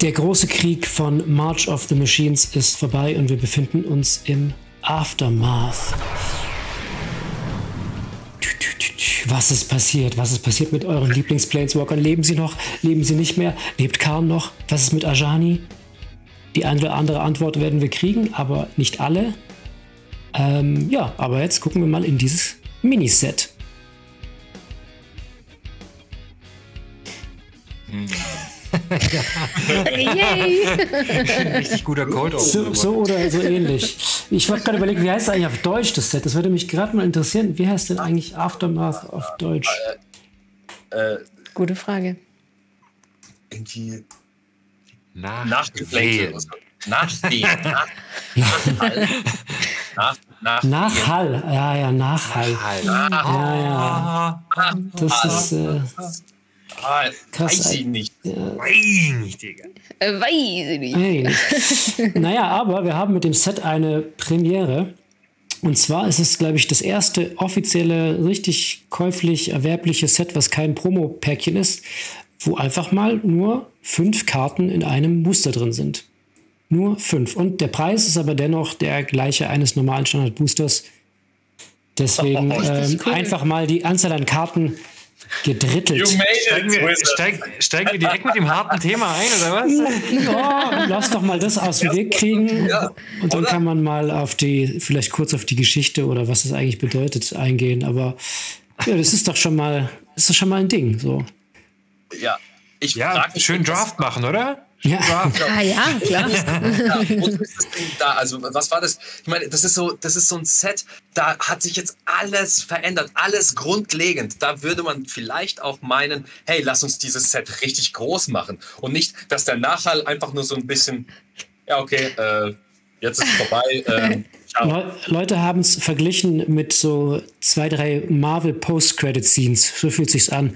Der große Krieg von March of the Machines ist vorbei und wir befinden uns im Aftermath. Was ist passiert? Was ist passiert mit euren Lieblingsplaneswalkern? Leben sie noch? Leben sie nicht mehr? Lebt Karn noch? Was ist mit Ajani? Die eine oder andere Antwort werden wir kriegen, aber nicht alle. Ähm, ja, aber jetzt gucken wir mal in dieses Miniset. Yay! Richtig guter Cold so, so oder so ähnlich. Ich wollte gerade überlegen, wie heißt das eigentlich auf Deutsch das Set? Das würde mich gerade mal interessieren. Wie heißt denn eigentlich Aftermath auf Deutsch? Äh, Gute Frage. Irgendwie Nach so. Nachstehen. Nach, Nachhall. nach, nach, Nachhall. Ja, ja, Nachhall. Halt. Ja, ja. Das ist äh, Ah, Krass, weiß ich nicht. Wein, Digga. Äh, weiß ich nicht. Hey. naja, aber wir haben mit dem Set eine Premiere. Und zwar ist es, glaube ich, das erste offizielle, richtig käuflich erwerbliche Set, was kein Promo-Päckchen ist, wo einfach mal nur fünf Karten in einem Booster drin sind. Nur fünf. Und der Preis ist aber dennoch der gleiche eines normalen Standard-Boosters. Deswegen ähm, einfach mal die Anzahl an Karten gedrittelt. You made Steigen wir, steig, steigen wir direkt mit dem harten Thema ein, oder was? Ja, lass doch mal das aus dem Weg kriegen. Ja, Und dann oder? kann man mal auf die, vielleicht kurz auf die Geschichte oder was es eigentlich bedeutet eingehen. Aber ja, das ist doch schon mal, ist doch schon mal ein Ding. So. Ja, ich Ja, schön Draft machen, oder? Ja. Ah ja, klar. Ja, wozu ist das Ding da? Also, was war das? Ich meine, das ist so, das ist so ein Set, da hat sich jetzt alles verändert, alles grundlegend. Da würde man vielleicht auch meinen, hey, lass uns dieses Set richtig groß machen. Und nicht, dass der Nachhall einfach nur so ein bisschen, ja, okay, äh, jetzt ist es vorbei. ciao. Le Leute haben es verglichen mit so zwei, drei Marvel Post-Credit-Scenes. So fühlt sich's an.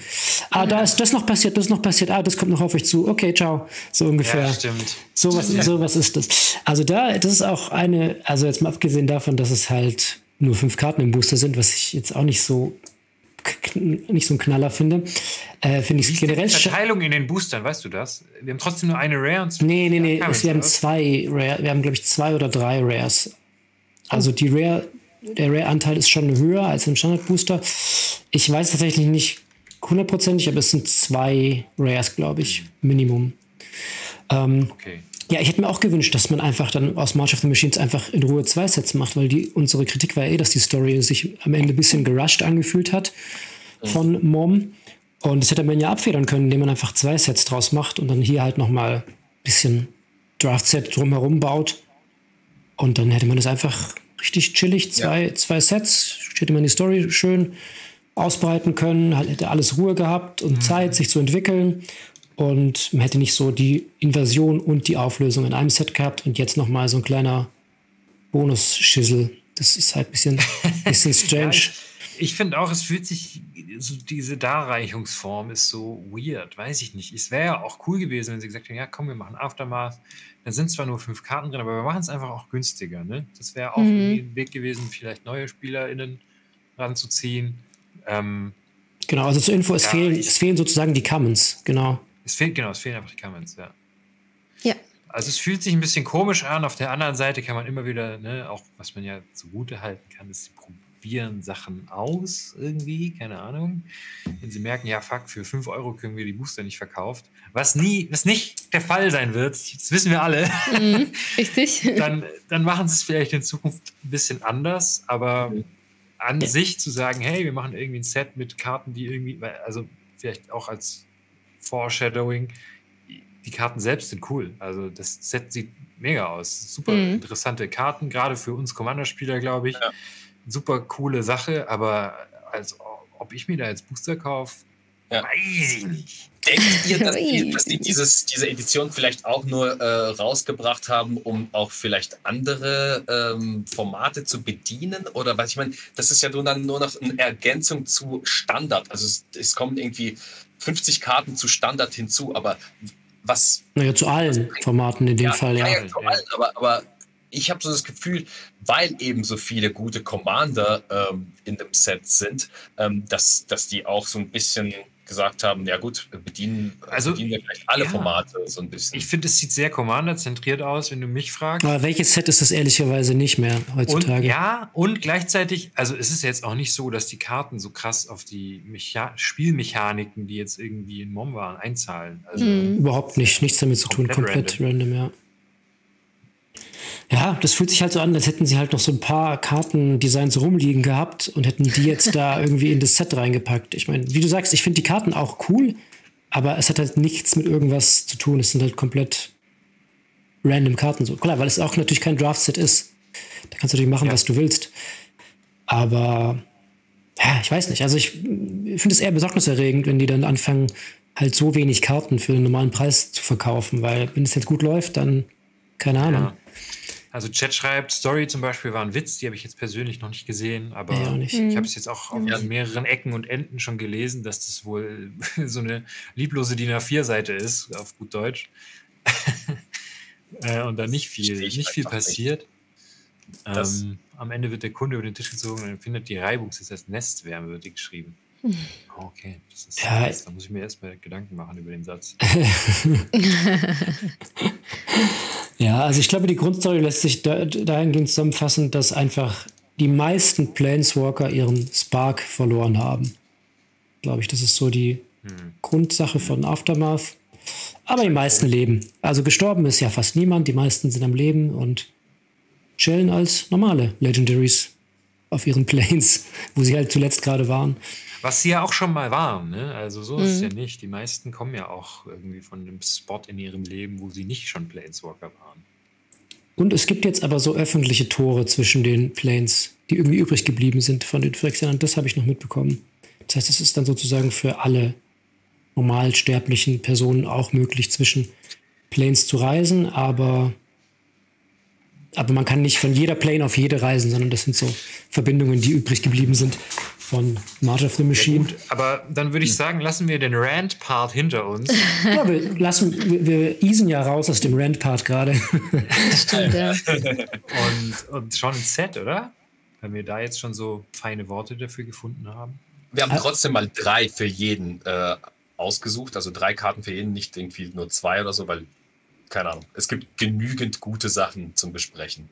Ah, da ist das noch passiert, das noch passiert. Ah, das kommt noch auf euch zu. Okay, ciao. So ungefähr. Ja, stimmt. So was, so was ist das. Also da, das ist auch eine, also jetzt mal abgesehen davon, dass es halt nur fünf Karten im Booster sind, was ich jetzt auch nicht so nicht so ein Knaller finde, äh, finde ich die generell scha- Verteilung in den Boostern, weißt du das? Wir haben trotzdem nur eine Rare und zwei Nee, nee, nee, wir haben zwei Rare, wir haben glaube ich zwei oder drei Rares. Also die Rare, der Rare-Anteil ist schon höher als im Standard-Booster. Ich weiß tatsächlich nicht hundertprozentig, aber es sind zwei Rares, glaube ich, Minimum. Okay. Ja, ich hätte mir auch gewünscht, dass man einfach dann aus March of the Machines einfach in Ruhe zwei Sets macht, weil die, unsere Kritik war ja eh, dass die Story sich am Ende ein bisschen gerusht angefühlt hat von Mom. Und das hätte man ja abfedern können, indem man einfach zwei Sets draus macht und dann hier halt nochmal ein bisschen Draft-Set drumherum baut. Und dann hätte man das einfach richtig chillig, zwei, zwei Sets, hätte man die Story schön ausbreiten können, halt hätte alles Ruhe gehabt und Zeit, sich zu entwickeln. Und man hätte nicht so die Invasion und die Auflösung in einem Set gehabt und jetzt nochmal so ein kleiner Bonus-Schissel. Das ist halt ein bisschen, bisschen Ja, strange. ich ich finde auch, es fühlt sich, so diese Darreichungsform ist so weird, weiß ich nicht. Es wäre ja auch cool gewesen, wenn sie gesagt hätten, ja komm, wir machen Aftermath. Da sind zwar nur fünf Karten drin, aber wir machen es einfach auch günstiger. Ne? Das wäre auch Mhm. irgendwie ein Weg gewesen, vielleicht neue SpielerInnen ranzuziehen. Ähm, Genau, also zur Info, es, Ja, fehlen, ich- es fehlen sozusagen die Commons. Genau. es fehlt, genau, es fehlen einfach die Comments, ja. Ja. Also es fühlt sich ein bisschen komisch an. Auf der anderen Seite kann man immer wieder, ne, auch was man ja zugute halten kann, ist, probieren Sachen aus irgendwie, keine Ahnung. Wenn sie merken, ja fuck, für 5 Euro können wir die Booster nicht verkauft, was nie, was nicht der Fall sein wird, das wissen wir alle, Mhm, richtig. dann, dann machen sie es vielleicht in Zukunft ein bisschen anders, aber an sich zu sagen, hey, wir machen irgendwie ein Set mit Karten, die irgendwie, also vielleicht auch als Foreshadowing, die Karten selbst sind cool. Also das Set sieht mega aus. Super Mhm. interessante Karten, gerade für uns Commander-Spieler, glaube ich. Ja. Super coole Sache, aber als ob ich mir da jetzt Booster kaufe, Ja. weiß ich nicht. Denkt ihr, dass die, dass die dieses, diese Edition vielleicht auch nur äh, rausgebracht haben, um auch vielleicht andere ähm, Formate zu bedienen? Oder was ich meine, das ist ja nur dann nur noch eine Ergänzung zu Standard. Also es, es kommen irgendwie 50 Karten zu Standard hinzu, aber was Naja, zu allen Formaten in dem Fall, ja. ja, ja, vor allem, aber, aber ich habe so das Gefühl, weil eben so viele gute Commander ähm, in dem Set sind, ähm, dass, dass die auch so ein bisschen gesagt haben, ja gut, wir bedienen, Also, bedienen wir vielleicht alle ja. Formate so ein bisschen. Ich finde, es sieht sehr Commander-zentriert aus, wenn du mich fragst. Aber welches Set ist das ehrlicherweise nicht mehr Und, heutzutage? ja, und gleichzeitig, also es ist jetzt auch nicht so, dass die Karten so krass auf die Mecha Spielmechaniken, die jetzt irgendwie in MOM waren, einzahlen. Also, Mhm. Überhaupt nicht, nichts damit zu tun, Komplett komplett random. ja. Ja, das fühlt sich halt so an, als hätten sie halt noch so ein paar Kartendesigns rumliegen gehabt und hätten die jetzt da irgendwie in das Set reingepackt. Ich meine, wie du sagst, ich finde die Karten auch cool, aber es hat halt nichts mit irgendwas zu tun. Es sind halt komplett random Karten so. Klar, weil es auch natürlich kein Draft-Set ist. Da kannst du natürlich machen, Ja. was du willst. Aber ja, ich weiß nicht. Also ich finde es eher besorgniserregend, wenn die dann anfangen, halt so wenig Karten für einen normalen Preis zu verkaufen, weil wenn es jetzt gut läuft, dann keine Ahnung. ja. Also Chat schreibt, Story zum Beispiel war ein Witz, die habe ich jetzt persönlich noch nicht gesehen, aber Ja, nicht. ich habe es jetzt auch auf Ja. mehreren Ecken und Enden schon gelesen, dass das wohl so eine lieblose DIN A4-Seite ist, auf gut Deutsch. äh, und da nicht viel, nicht viel passiert. Ähm, am Ende wird der Kunde über den Tisch gezogen und empfindet die Reibung, das ist als Nestwärme, wird geschrieben. Oh, Okay, das ist, Ja. das, da muss ich mir erstmal Gedanken machen über den Satz. Ja, also ich glaube, die Grundstory lässt sich da, dahingehend zusammenfassen, dass einfach die meisten Planeswalker ihren Spark verloren haben. Glaube ich, das ist so die Grundsache von Aftermath. Aber die meisten leben. Also gestorben ist ja fast niemand, die meisten sind am Leben und chillen als normale Legendaries auf ihren Planes, wo sie halt zuletzt gerade waren. Was sie ja auch schon mal waren, ne? Also so ist es ja nicht. Die meisten kommen ja auch irgendwie von einem Spot in ihrem Leben, wo sie nicht schon Planeswalker waren. Und es gibt jetzt aber so öffentliche Tore zwischen den Planes, die irgendwie übrig geblieben sind von den Phyrexianern. Das habe ich noch mitbekommen. Das heißt, es ist dann sozusagen für alle normalsterblichen Personen auch möglich, zwischen Planes zu reisen, aber, aber man kann nicht von jeder Plane auf jede reisen, sondern das sind so Verbindungen, die übrig geblieben sind von March of the Machine. Gut, aber dann würde ich sagen, lassen wir den Rand-Part hinter uns. Ja, wir, lassen, wir, wir easen ja raus aus dem Rand-Part gerade. Stimmt, ja. und, und schon ins Set, oder? Wenn wir da jetzt schon so feine Worte dafür gefunden haben. Wir haben trotzdem mal drei für jeden äh, ausgesucht, also drei Karten für jeden, nicht irgendwie nur zwei oder so, weil, keine Ahnung, es gibt genügend gute Sachen zum Besprechen.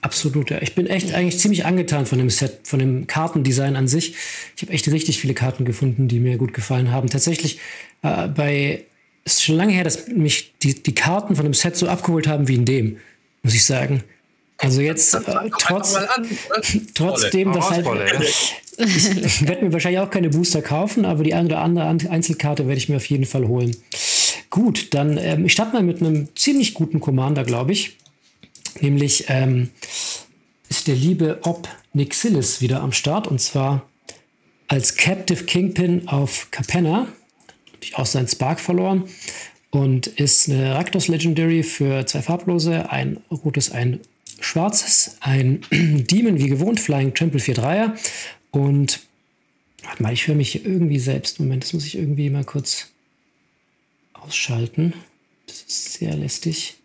Absolut, ja. Ich bin echt eigentlich ziemlich angetan von dem Set, von dem Kartendesign an sich. Ich habe echt richtig viele Karten gefunden, die mir gut gefallen haben. Tatsächlich äh, bei es ist schon lange her, dass mich die, die Karten von dem Set so abgeholt haben wie in dem, muss ich sagen. Also jetzt äh, trotz, an, oder? trotzdem, dass halt, ich werde mir wahrscheinlich auch keine Booster kaufen, aber die eine oder andere An- Einzelkarte werde ich mir auf jeden Fall holen. Gut, dann ähm, ich starte mal mit einem ziemlich guten Commander, glaube ich. Nämlich ähm, ist der liebe Ob Nixilis wieder am Start und zwar als Captive Kingpin auf Capenna. Natürlich auch seinen Spark verloren und ist eine Raktos Legendary für zwei farblose, ein rotes, ein schwarzes, ein Demon wie gewohnt, Flying Trample 4-3er und warte mal, ich höre mich hier irgendwie selbst. Moment, das muss ich irgendwie mal kurz ausschalten. Das ist sehr lästig.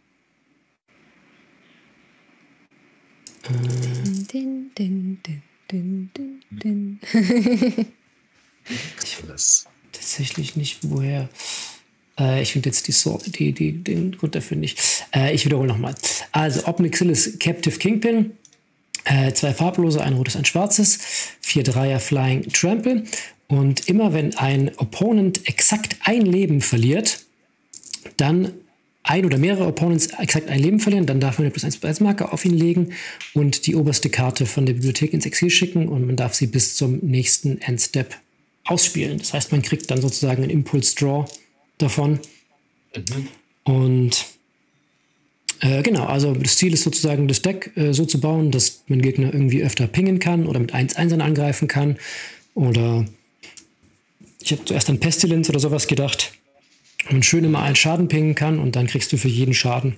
Din, din, din, din, din, din. Das. tatsächlich nicht, woher. Äh, ich finde jetzt die, Sor die, die, den Grund dafür nicht. Äh, ich wiederhole nochmal. Also, Obnixilis Captive Kingpin. Äh, zwei farblose, ein rotes, ein schwarzes. Vier Dreier Flying Trample. Und immer wenn ein Opponent exakt ein Leben verliert, dann ein oder mehrere Opponents exakt ein Leben verlieren, dann darf man eine plus 1 plus 1 Marke auf ihn legen und die oberste Karte von der Bibliothek ins Exil schicken und man darf sie bis zum nächsten Endstep ausspielen. Das heißt, man kriegt dann sozusagen einen Impulse-Draw davon. Und äh, genau, also das Ziel ist sozusagen, das Deck äh, so zu bauen, dass man Gegner irgendwie öfter pingen kann oder mit 1-1 angreifen kann. Oder ich habe zuerst an Pestilence oder sowas gedacht. Und schön immer einen Schaden pingen kann und dann kriegst du für jeden Schaden.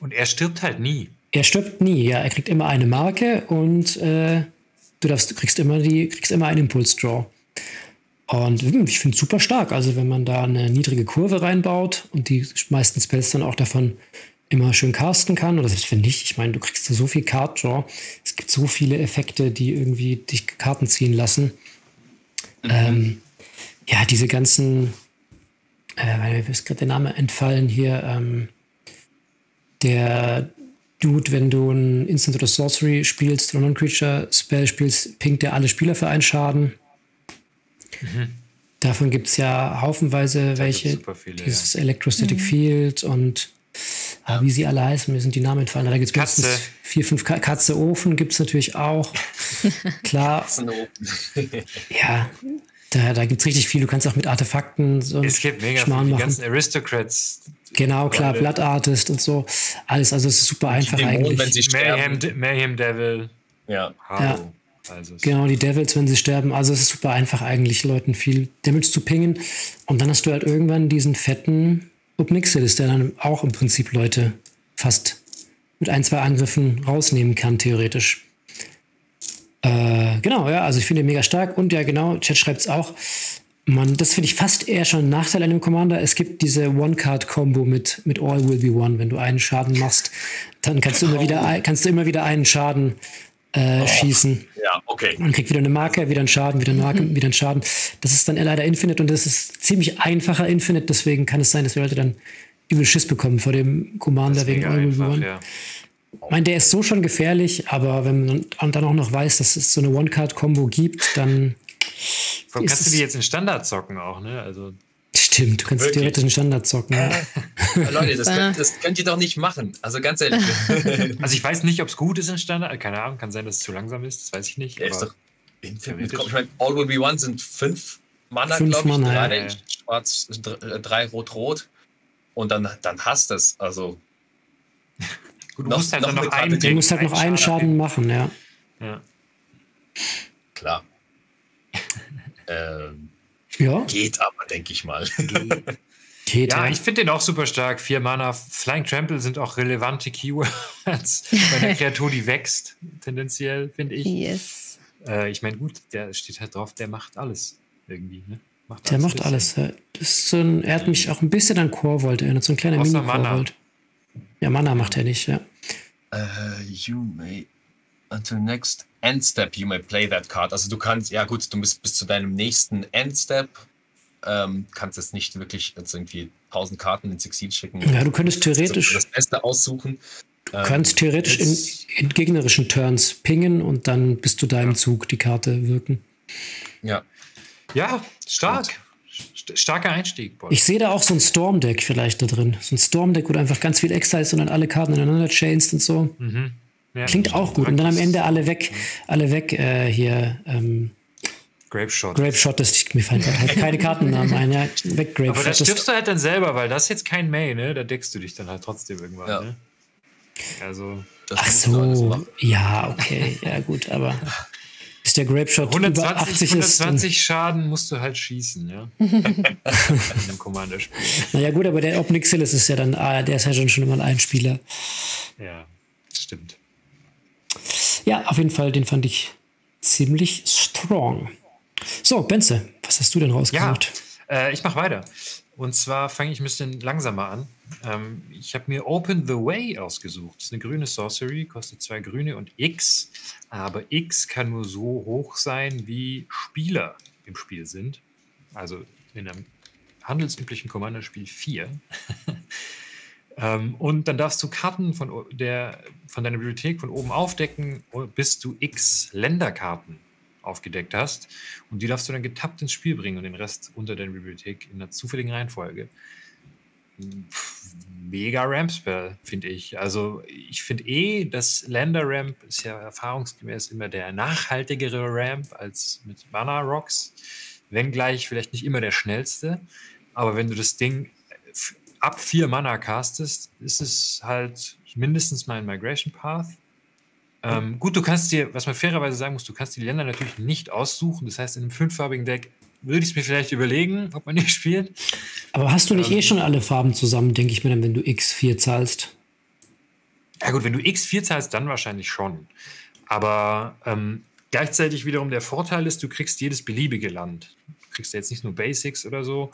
Und er stirbt halt nie. Er stirbt nie, ja. Er kriegt immer eine Marke und äh, du, darfst, kriegst immer die, kriegst immer einen Impulse-Draw. Und ich finde es super stark. Also wenn man da eine niedrige Kurve reinbaut und die meisten Spells dann auch davon immer schön casten kann, oder selbst wenn nicht, ich meine, du kriegst so viel Card Draw. Es gibt so viele Effekte, die irgendwie dich Karten ziehen lassen. Ähm, ja, diese ganzen, äh, weil mir ist gerade der Name entfallen hier, ähm, der Dude, wenn du ein Instant oder Sorcery spielst oder Non-Creature-Spell spielst, pinkt der alle Spieler für einen Schaden. Davon gibt es ja haufenweise Mhm. Da welche. viele, Dieses Electrostatic Field und ah, wie sie alle heißen, mir sind die Namen entfallen. Da gibt es Katze. mindestens vier, fünf Ka Katze Ofen gibt es natürlich auch. Klar, ja, da, da gibt es richtig viel. Du kannst auch mit Artefakten so Es gibt mega Schmarrn viele. Die machen. ganzen Aristocrats, Genau, klar. Blood Artist und so. Alles, also es ist super einfach Dämonen, eigentlich. wenn sie Mayhem, sterben. Mayhem Devil, Ja. Haro. Also es- Genau, die Devils, wenn sie sterben. Also es ist super einfach eigentlich, Leuten viel Damage zu pingen. Und dann hast du halt irgendwann diesen fetten Obnixilis, der dann auch im Prinzip Leute fast mit ein, zwei Angriffen rausnehmen kann, theoretisch. Äh, genau, ja, also ich finde ihn mega stark. Und ja, genau, Chat schreibt es auch. Man, das finde ich fast eher schon ein Nachteil an dem Commander. Es gibt diese One-Card-Combo mit, mit All Will Be One. Wenn du einen Schaden machst, dann kannst du immer wieder, kannst du immer wieder einen Schaden äh, schießen. Ja, okay. Man kriegt wieder eine Marke, wieder einen Schaden, wieder eine Marke, wieder einen Schaden. Das ist dann leider Infinite und das ist ziemlich einfacher Infinite, deswegen kann es sein, dass wir Leute dann übel Schiss bekommen vor dem Commander wegen All Will Be One. ja. Ich meine, der ist so schon gefährlich, aber wenn man dann auch noch weiß, dass es so eine One-Card-Combo gibt, dann Ist kannst du die jetzt in Standard zocken auch, ne? Also stimmt, du kannst Wirklich? theoretisch einen Standard zocken. Ja. Leute, das könnt, das könnt ihr doch nicht machen. Also ganz ehrlich. Also ich weiß nicht, ob es gut ist in Standard. Keine Ahnung, kann sein, dass es zu langsam ist. Das weiß ich nicht. Der ist aber doch. Ich meine, All Will Be One sind fünf Mana, Fünf glaube ich. Mana, drei ja. schwarz, dr- äh, drei rot-rot. Und dann, dann hast du es. Also, gut, du noch- musst halt noch noch Karte, einen Du musst halt noch einen Schaden machen, ja. Ja. klar. ähm, Ja, geht aber, denke ich mal. geht Ja, ja. ich finde den auch super stark. Vier Mana. Flying Trample sind auch relevante Keywords bei einer Kreatur, die wächst, tendenziell, finde ich. Yes. Äh, ich meine, gut, der steht halt drauf, der macht alles irgendwie. Ne? Macht Der macht bisschen. alles. ja. Das ist so ein, er hat mich auch ein bisschen an Core-Volt erinnert, so ein kleiner Außer Mini-Core-Volt. Ja, Mana macht er nicht, ja. Uh, you may until next end step you may play that card. Also du kannst, ja gut, du bist bis zu deinem nächsten Endstep, ähm, kannst jetzt nicht wirklich jetzt irgendwie 1000 Karten ins Exil schicken. Ja, du könntest Das theoretisch, Beste aussuchen. du kannst theoretisch in, in gegnerischen Turns pingen und dann bis zu deinem Zug die Karte wirken. Ja, Ja, stark. St starker Einstieg, Boy. Ich sehe da auch so ein Storm-Deck vielleicht da drin. So ein Storm-Deck, wo du einfach ganz viel extra ist und dann alle Karten ineinander chainst und so. Mhm. Ja. Klingt auch gut. Und dann am Ende alle weg, alle weg äh, hier. Ähm, Grape Shot. Grape Shot, das mir fallen halt keine Kartennamen ein. Ja, weg Grape Aber da Shot. stirbst du halt dann selber, weil das ist jetzt kein May, ne? Da deckst du dich dann halt trotzdem irgendwann, Ja. ne? Also das Ach so, ja, okay, ja gut, aber bis der Grape Shot über 120, 80 ist, dann, 120 Schaden musst du halt schießen, ja? In einem Commander-Spiel. naja gut, aber der Obnixilis ist ja dann, ah, der ist ja schon schon mal ein Spieler. Ja, stimmt. Ja, auf jeden Fall, den fand ich ziemlich strong. So, Benze, was hast du denn Ja, rausgesucht? äh, ich mache weiter. Und zwar fange ich ein bisschen langsamer an. Ähm, ich habe mir Open the Way ausgesucht. Das ist eine grüne Sorcery, kostet zwei grüne und X. Aber X kann nur so hoch sein, wie Spieler im Spiel sind. Also in einem handelsüblichen Commanderspiel 4. ähm, und dann darfst du Karten von, der, von deiner Bibliothek von oben aufdecken, bis du X Länderkarten aufgedeckt hast. Und die darfst du dann getappt ins Spiel bringen und den Rest unter deiner Bibliothek in einer zufälligen Reihenfolge. Mega Ramp-Spell, finde ich. Also ich finde eh, das Lander-Ramp ist ja erfahrungsgemäß immer der nachhaltigere Ramp als mit Mana-Rocks. Wenngleich vielleicht nicht immer der schnellste. Aber wenn du das Ding ab vier Mana castest, ist es halt mindestens mal ein Migration Path. Ähm, gut, du kannst dir, was man fairerweise sagen muss, du kannst die Länder natürlich nicht aussuchen. Das heißt, in einem fünffarbigen Deck würde ich es mir vielleicht überlegen, ob man die spielt. Aber hast du nicht ähm, eh schon alle Farben zusammen, denke ich mir dann, wenn du X4 zahlst? Ja gut, wenn du X4 zahlst, dann wahrscheinlich schon. Aber ähm, gleichzeitig wiederum der Vorteil ist, du kriegst jedes beliebige Land. Du kriegst ja jetzt nicht nur Basics oder so.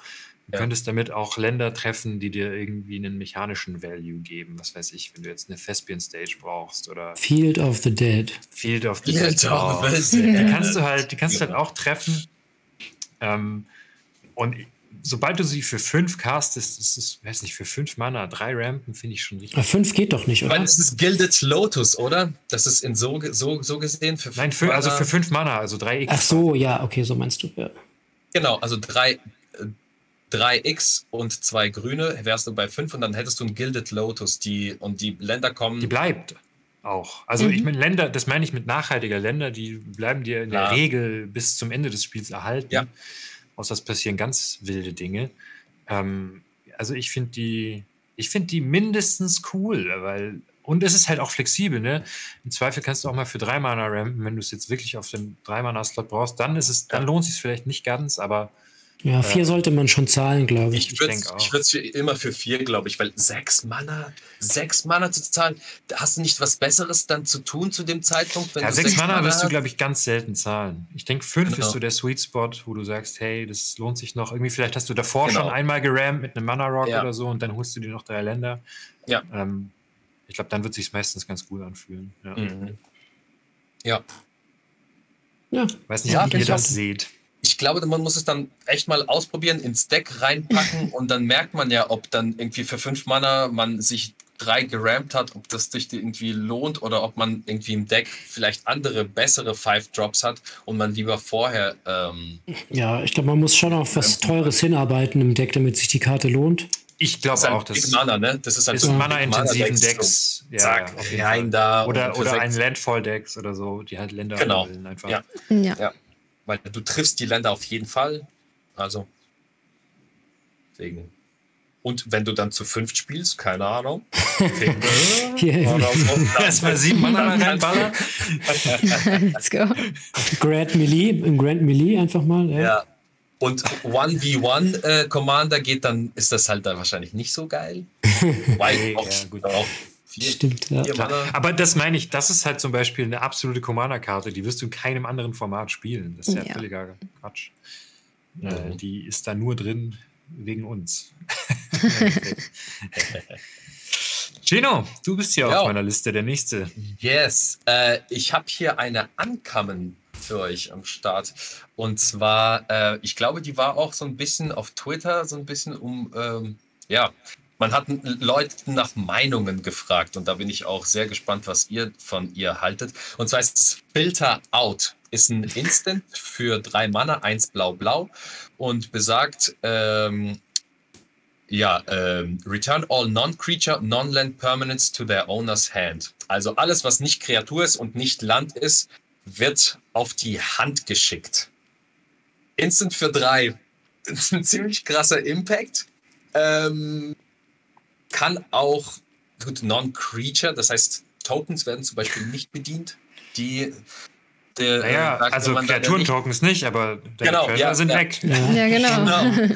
Du Ja. könntest damit auch Länder treffen, die dir irgendwie einen mechanischen Value geben. Was weiß ich, wenn du jetzt eine Thespian Stage brauchst oder Field of the Dead. Field of the Field Dead of the Dead. Die kannst du halt, die kannst du halt auch treffen. Ähm, und sobald du sie für fünf castest, das ist, weiß nicht, für fünf Mana, drei Rampen, finde ich schon richtig. Aber fünf geht doch nicht, Ich meine, oder? das ist Gilded Lotus, oder? Das ist in so, so, so gesehen für Nein, für, also für fünf Mana, also drei X. Ach so, ja, okay, so meinst du. Ja. Genau, also drei, äh, drei X und zwei grüne wärst du bei fünf und dann hättest du ein Gilded Lotus, die und die Länder kommen. Die bleibt auch. Also Mhm. ich meine, Länder, das meine ich mit nachhaltiger Länder, die bleiben dir in Klar. der Regel bis zum Ende des Spiels erhalten. Ja. Außer es passieren ganz wilde Dinge. Ähm, also ich finde die, ich finde die mindestens cool, weil und es ist halt auch flexibel, ne? Im Zweifel kannst du auch mal für drei Mana rampen, wenn du es jetzt wirklich auf dem drei Mana Slot brauchst, dann ist es, dann lohnt sich vielleicht nicht ganz, aber Ja, vier sollte man schon zahlen, glaube ich. Ich Ich würde für, immer für vier, glaube ich, weil sechs Mana, sechs Mana zu zahlen, hast du nicht was Besseres dann zu tun zu dem Zeitpunkt? Wenn Ja, du sechs Mana wirst du, glaube ich, ganz selten zahlen. Ich denke, fünf Genau. ist so der Sweet Spot, wo du sagst, hey, das lohnt sich noch. Irgendwie, vielleicht hast du davor Genau. schon einmal gerammt mit einem Mana Rock Ja. oder so und dann holst du dir noch drei Länder. Ja. Ähm, ich glaube, dann wird sich meistens ganz gut anfühlen. Ja. Mhm. Ja, Ja, Weiß nicht, Ja, wie find ihr das auch. seht. Ich glaube, man muss es dann echt mal ausprobieren, ins Deck reinpacken und dann merkt man ja, ob dann irgendwie für fünf Mana man sich drei gerampt hat, ob das sich irgendwie lohnt oder ob man irgendwie im Deck vielleicht andere, bessere Five Drops hat und man lieber vorher ähm, ja ich glaube, man muss schon auf was Teures hinarbeiten im Deck, damit sich die Karte lohnt. Ich glaube ist halt auch, das Big Mana, ne? Das ist halt ist so ein ein mana-intensiven Decks. so zack, auf jeden rein Fall. da. Oder, oder ein Landfall-Decks oder so, die halt Länder Genau. einfach. Ja. Ja. Ja. Weil du triffst die Länder auf jeden Fall. Also. Deswegen. Und wenn du dann zu fünft spielst, keine Ahnung. Erstmal sieben Mana reinballern. Let's go. Grand Melee, im Grand Melee einfach mal. Ja. Ja. Und 1v1 äh, Commander geht, dann ist das halt dann wahrscheinlich nicht so geil. Weil auch, ja, gut. auch Stimmt, ja. Aber das meine ich, das ist halt zum Beispiel eine absolute Commander-Karte, die wirst du in keinem anderen Format spielen. Das ist ja, Ja. völliger Quatsch. Mhm. Äh, die ist da nur drin wegen uns. Gino, du bist hier Ja. auf meiner Liste, der nächste. Yes, äh, ich habe hier eine Ankommen für euch am Start. Und zwar, äh, ich glaube, die war auch so ein bisschen auf Twitter, so ein bisschen um, ähm, ja, man hat n- Leute nach Meinungen gefragt und da bin ich auch sehr gespannt, was ihr von ihr haltet. Und zwar ist es Filter Out. Ist ein Instant für drei Mana, eins blau-blau und besagt, ähm, ja, ähm, return all non-creature, non-land permanents to their owner's hand. Also alles, was nicht Kreatur ist und nicht Land ist, wird auf die Hand geschickt. Instant für drei. Ein ziemlich krasser Impact. Ähm, kann auch, gut, non-creature, das heißt, Tokens werden zum Beispiel nicht bedient. Die, der, Naja, äh, sagt, also Kreaturen-Tokens nicht, aber deine Genau, ja, sind ja. weg. Ja. Ja, genau. Genau.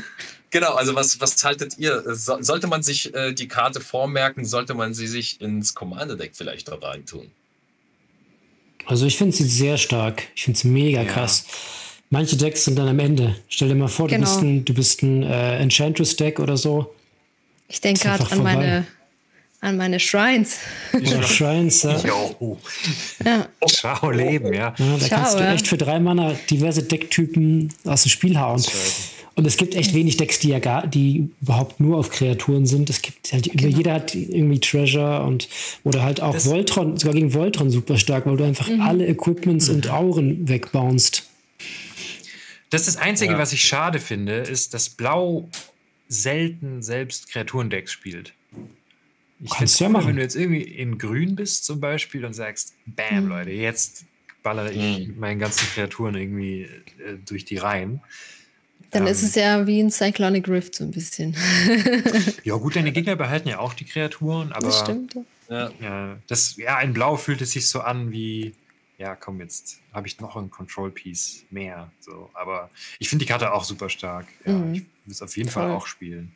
Genau, also was, was haltet ihr? So, sollte man sich äh, die Karte vormerken, sollte man sie sich ins Commander-Deck vielleicht da reintun? Also ich finde sie sehr stark. Ich finde es mega Ja. krass. Manche Decks sind dann am Ende. Stell dir mal vor, du Genau. bist ein, du bist ein äh, Enchantress-Deck oder so. Ich denke gerade einfach an vorbei. meine, an meine Shrines. Oder Shrines. Ja. Jo, Ja, ciao Leben, ja. Ja, da Ciao, kannst du ja. echt für drei Mana diverse Decktypen aus dem Spiel hauen. Und es gibt echt wenig Decks, die ja gar, die überhaupt nur auf Kreaturen sind. Es gibt halt, Genau. jeder hat irgendwie Treasure und oder halt auch Das- Voltron, sogar gegen Voltron super stark, weil du einfach Mhm. alle Equipments und Auren wegbounst. Das ist das Einzige, Ja. was ich schade finde, ist, dass Blau selten selbst Kreaturendecks spielt. Ich finde ja cool, machen. wenn du jetzt irgendwie in Grün bist zum Beispiel und sagst, bam, Leute, jetzt ballere ich mit meinen ganzen Kreaturen irgendwie äh, durch die Reihen. dann Ähm, ist es ja wie ein Cyclonic Rift so ein bisschen. Ja gut, deine Gegner behalten ja auch die Kreaturen, aber das stimmt. Ja. Ja, das, ja, in Blau fühlt es sich so an wie, ja, komm, jetzt habe ich noch ein Control-Piece mehr. So. Aber ich finde die Karte auch super stark. Ja, Mhm. Ich will es auf jeden Fall Voll. auch spielen.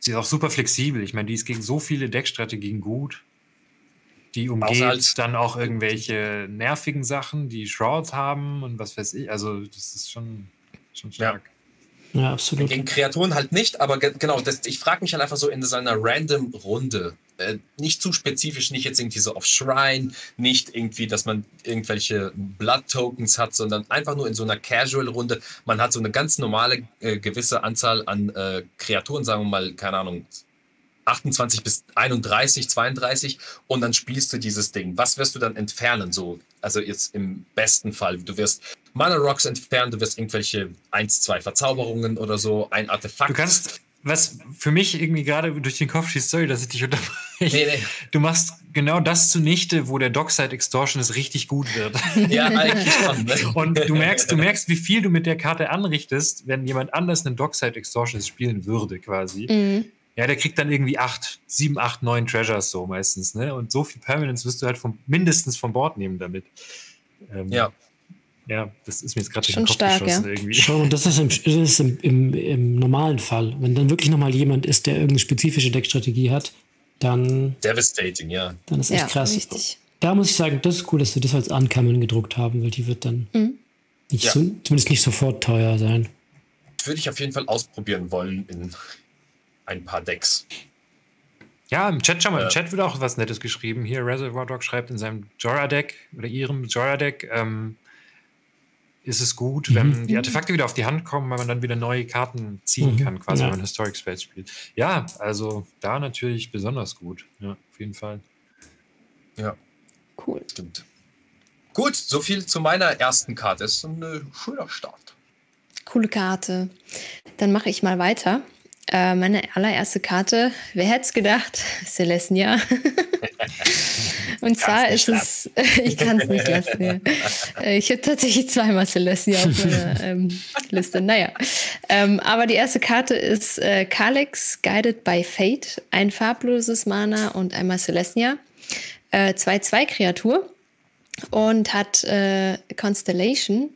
Sie ist auch super flexibel. Ich meine, die ist gegen so viele Deckstrategien gut. Die umgeht dann auch irgendwelche nervigen Sachen, die Shroud haben und was weiß ich. Also, das ist schon, schon stark. Ja, absolut. Gegen Kreaturen halt nicht, aber ge genau, das, ich frage mich halt einfach so in seiner random Runde, äh, nicht zu spezifisch, nicht jetzt irgendwie so auf Shrine, nicht irgendwie, dass man irgendwelche Blood-Tokens hat, sondern einfach nur in so einer Casual-Runde. Man hat so eine ganz normale äh, gewisse Anzahl an äh, Kreaturen, sagen wir mal, keine Ahnung, 28 bis 31, 32 und dann spielst du dieses Ding. Was wirst du dann entfernen? So, also jetzt im besten Fall. Du wirst Mana Rocks entfernen, du wirst irgendwelche 1, 2 Verzauberungen oder so, ein Artefakt. Du kannst, was für mich irgendwie gerade durch den Kopf schießt, sorry, dass ich dich unterbreche. Nee, nee. Du machst genau das zunichte, wo der Dockside Extortion es richtig gut wird. Ja, eigentlich schon. Ne? Und du merkst, du merkst, wie viel du mit der Karte anrichtest, wenn jemand anders einen Dockside Extortion spielen würde, quasi. Mhm. Ja, der kriegt dann irgendwie acht, sieben, acht, neun Treasures so meistens, ne? Und so viel Permanence wirst du halt vom, mindestens vom Board nehmen damit. Ähm, Ja. Ja, das ist mir jetzt gerade durch Schon den Kopf stark, geschossen ja. irgendwie. Schon, und das ist, im, das ist im, im, im normalen Fall. Wenn dann wirklich nochmal jemand ist, der irgendeine spezifische Deckstrategie hat, dann, Devastating, ja. dann ist echt Ja, krass. richtig. Da muss ich sagen, das ist cool, dass sie das als Uncommon gedruckt haben, weil die wird dann Mhm. nicht Ja. so, zumindest nicht sofort teuer sein. Würde ich auf jeden Fall ausprobieren wollen in ein paar Decks. Ja, im Chat, schau mal, im Ja. Chat wird auch was Nettes geschrieben. Hier, Reservoir Dog schreibt in seinem Jorah-Deck oder ihrem Jorah-Deck, ähm, ist es gut, wenn die Artefakte wieder auf die Hand kommen, weil man dann wieder neue Karten ziehen Mhm. kann, quasi, Ja. wenn man Historic Spells spielt. Ja, also da natürlich besonders gut. Ja, auf jeden Fall. Ja, Cool. stimmt. Gut, so viel zu meiner ersten Karte. Ist ein äh, schöner Start. Coole Karte. Dann mache ich mal weiter. Äh, meine allererste Karte, wer hätte es gedacht? Celestia. Und zwar ist es, ich kann es nicht lassen. Ja. Äh, Ich habe tatsächlich zweimal Celestia auf meiner ähm, Liste. Naja. Ähm, aber die erste Karte ist äh, Kalix Guided by Fate. Ein farbloses Mana und einmal Celestia. 2-2-Kreatur und hat äh, Constellation.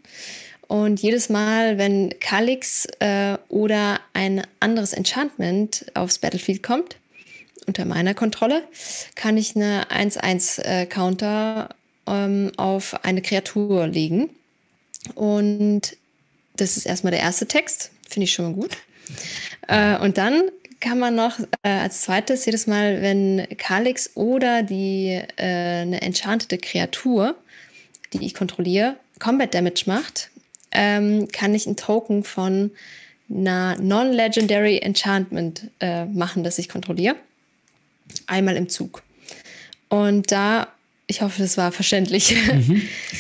Und jedes Mal, wenn Kalix äh, oder ein anderes Enchantment aufs Battlefield kommt, unter meiner Kontrolle, kann ich eine 1-1-Counter ähm, auf eine Kreatur legen. Und das ist erstmal der erste Text, finde ich schon mal gut. Äh, und dann kann man noch äh, als zweites jedes Mal, wenn Kalix oder die äh, eine enchantete Kreatur, die ich kontrolliere, Combat Damage macht, ähm, kann ich ein Token von einer Non-Legendary Enchantment äh, machen, das ich kontrolliere. Einmal im Zug. Und da, ich hoffe, das war verständlich.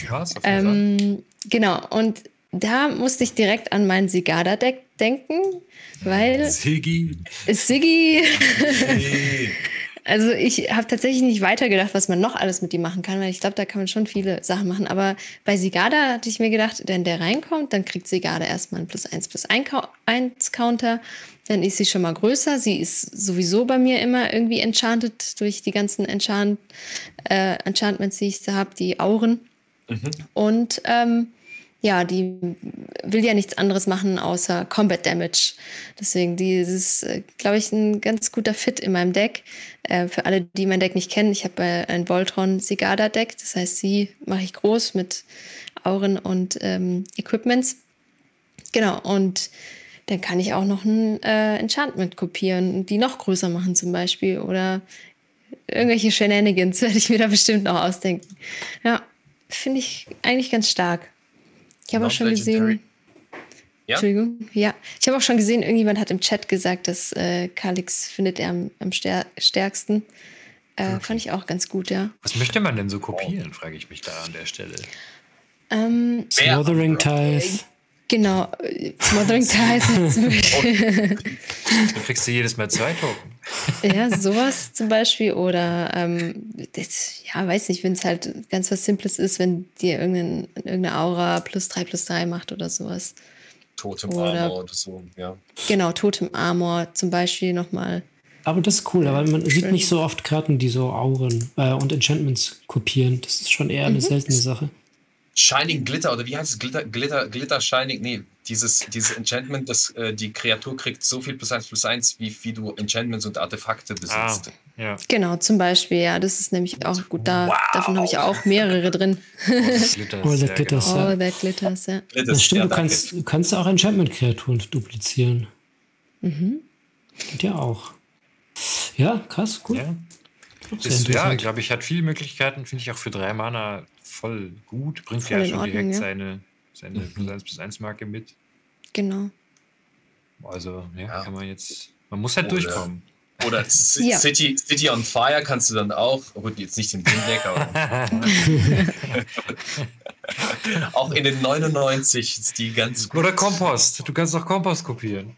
Ja, ist. Ähm, genau, und da musste ich direkt an mein Sigada-Deck denken, weil Siggi. Siggi, also ich habe tatsächlich nicht weitergedacht, was man noch alles mit ihm machen kann, weil ich glaube, da kann man schon viele Sachen machen. Aber bei Sigada hatte ich mir gedacht, wenn der reinkommt, dann kriegt Sigada erstmal ein plus 1 plus 1 Counter. Dann ist sie schon mal größer. Sie ist sowieso bei mir immer irgendwie enchanted durch die ganzen Enchant äh, Enchantments, die ich da habe, die Auren. Und ähm, ja, die will ja nichts anderes machen außer Combat Damage. Deswegen, dieses, äh, glaube ich, ein ganz guter Fit in meinem Deck. Äh, für alle, die mein Deck nicht kennen, ich habe äh, ein Voltron Sigada Deck. Das heißt, sie mache ich groß mit Auren und ähm, Equipments. Genau, und dann kann ich auch noch ein äh, Enchantment kopieren und die noch größer machen zum Beispiel. Oder irgendwelche Shenanigans werde ich mir da bestimmt noch ausdenken. Ja, finde ich eigentlich ganz stark. Ich habe auch schon gesehen. Ja? Entschuldigung. Ja, ich habe auch schon gesehen, irgendjemand hat im Chat gesagt, dass äh, Kalix findet er am, am stär stärksten. Äh, Fand ich auch ganz gut, ja. Was möchte man denn so kopieren, frage ich mich da an der Stelle. Ähm, Smothering genau, äh, Smothering Tithe zum Beispiel. Du kriegst du jedes Mal zwei Token. ja, sowas zum Beispiel. Oder, ähm, das, ja, weiß nicht, wenn es halt ganz was Simples ist, wenn dir irgendein, irgendeine Aura plus 3 plus 3 macht oder sowas. Totem Oder- Armor oder so, ja. Genau, Totem Armor zum Beispiel nochmal. Aber das ist cool, aber man sieht nicht so oft Karten, die so Auren äh, und Enchantments kopieren. Das ist schon eher Mhm. eine seltene Sache. Shining Glitter oder wie heißt es? Glitter, Glitter, Glitter Shining? Nee, dieses, dieses Enchantment, das äh, die Kreatur kriegt so viel plus 1 plus 1, wie, wie du Enchantments und Artefakte Ah, besitzt. ja. Genau, zum Beispiel, ja, das ist nämlich auch gut. Da, Wow. Davon habe ich auch mehrere drin. Glitter Oh, ist that sehr glitters. genau. Oh, that glitters, ja. Glitter, Das stimmt, ja, du kannst, du kannst auch Enchantment-Kreaturen duplizieren. Mhm. Geht ja auch. Ja, krass, cool. Ja. Ist, ja, glaube ich, hat viele Möglichkeiten, finde ich auch für drei Mana voll gut. Bringt Voll ja schon Ordnung, direkt ja. seine, seine plus 1 plus 1 Marke mit. Genau. Also, ja, Ja. kann man jetzt. Man muss halt Oder- durchkommen. Oder Ja. City, City on Fire kannst du dann auch, gut, jetzt nicht im Winddeck, aber auch in den 99 ist die ganz gut. Oder Kompost. Du kannst auch Kompost kopieren.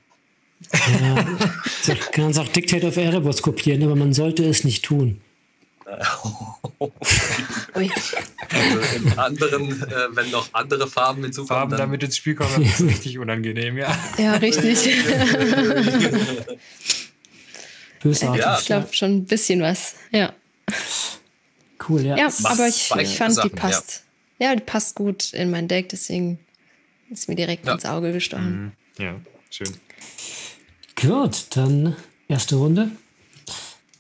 Ja, du kannst auch Dictate of Erebos kopieren, aber man sollte es nicht tun. Also im anderen, äh, wenn noch andere Farben hinzukommen, Farben dann damit ins Spiel kommen, das ist richtig unangenehm, ja. Ja, richtig. Bösartig. Ja. ich glaube schon ein bisschen was. Ja. Cool, ja. Ja, aber ich, ich fand, Sachen, die passt. Ja. die passt gut in mein Deck, deswegen ist mir direkt Ja. ins Auge gestochen. Ja, schön. Gut, dann erste Runde.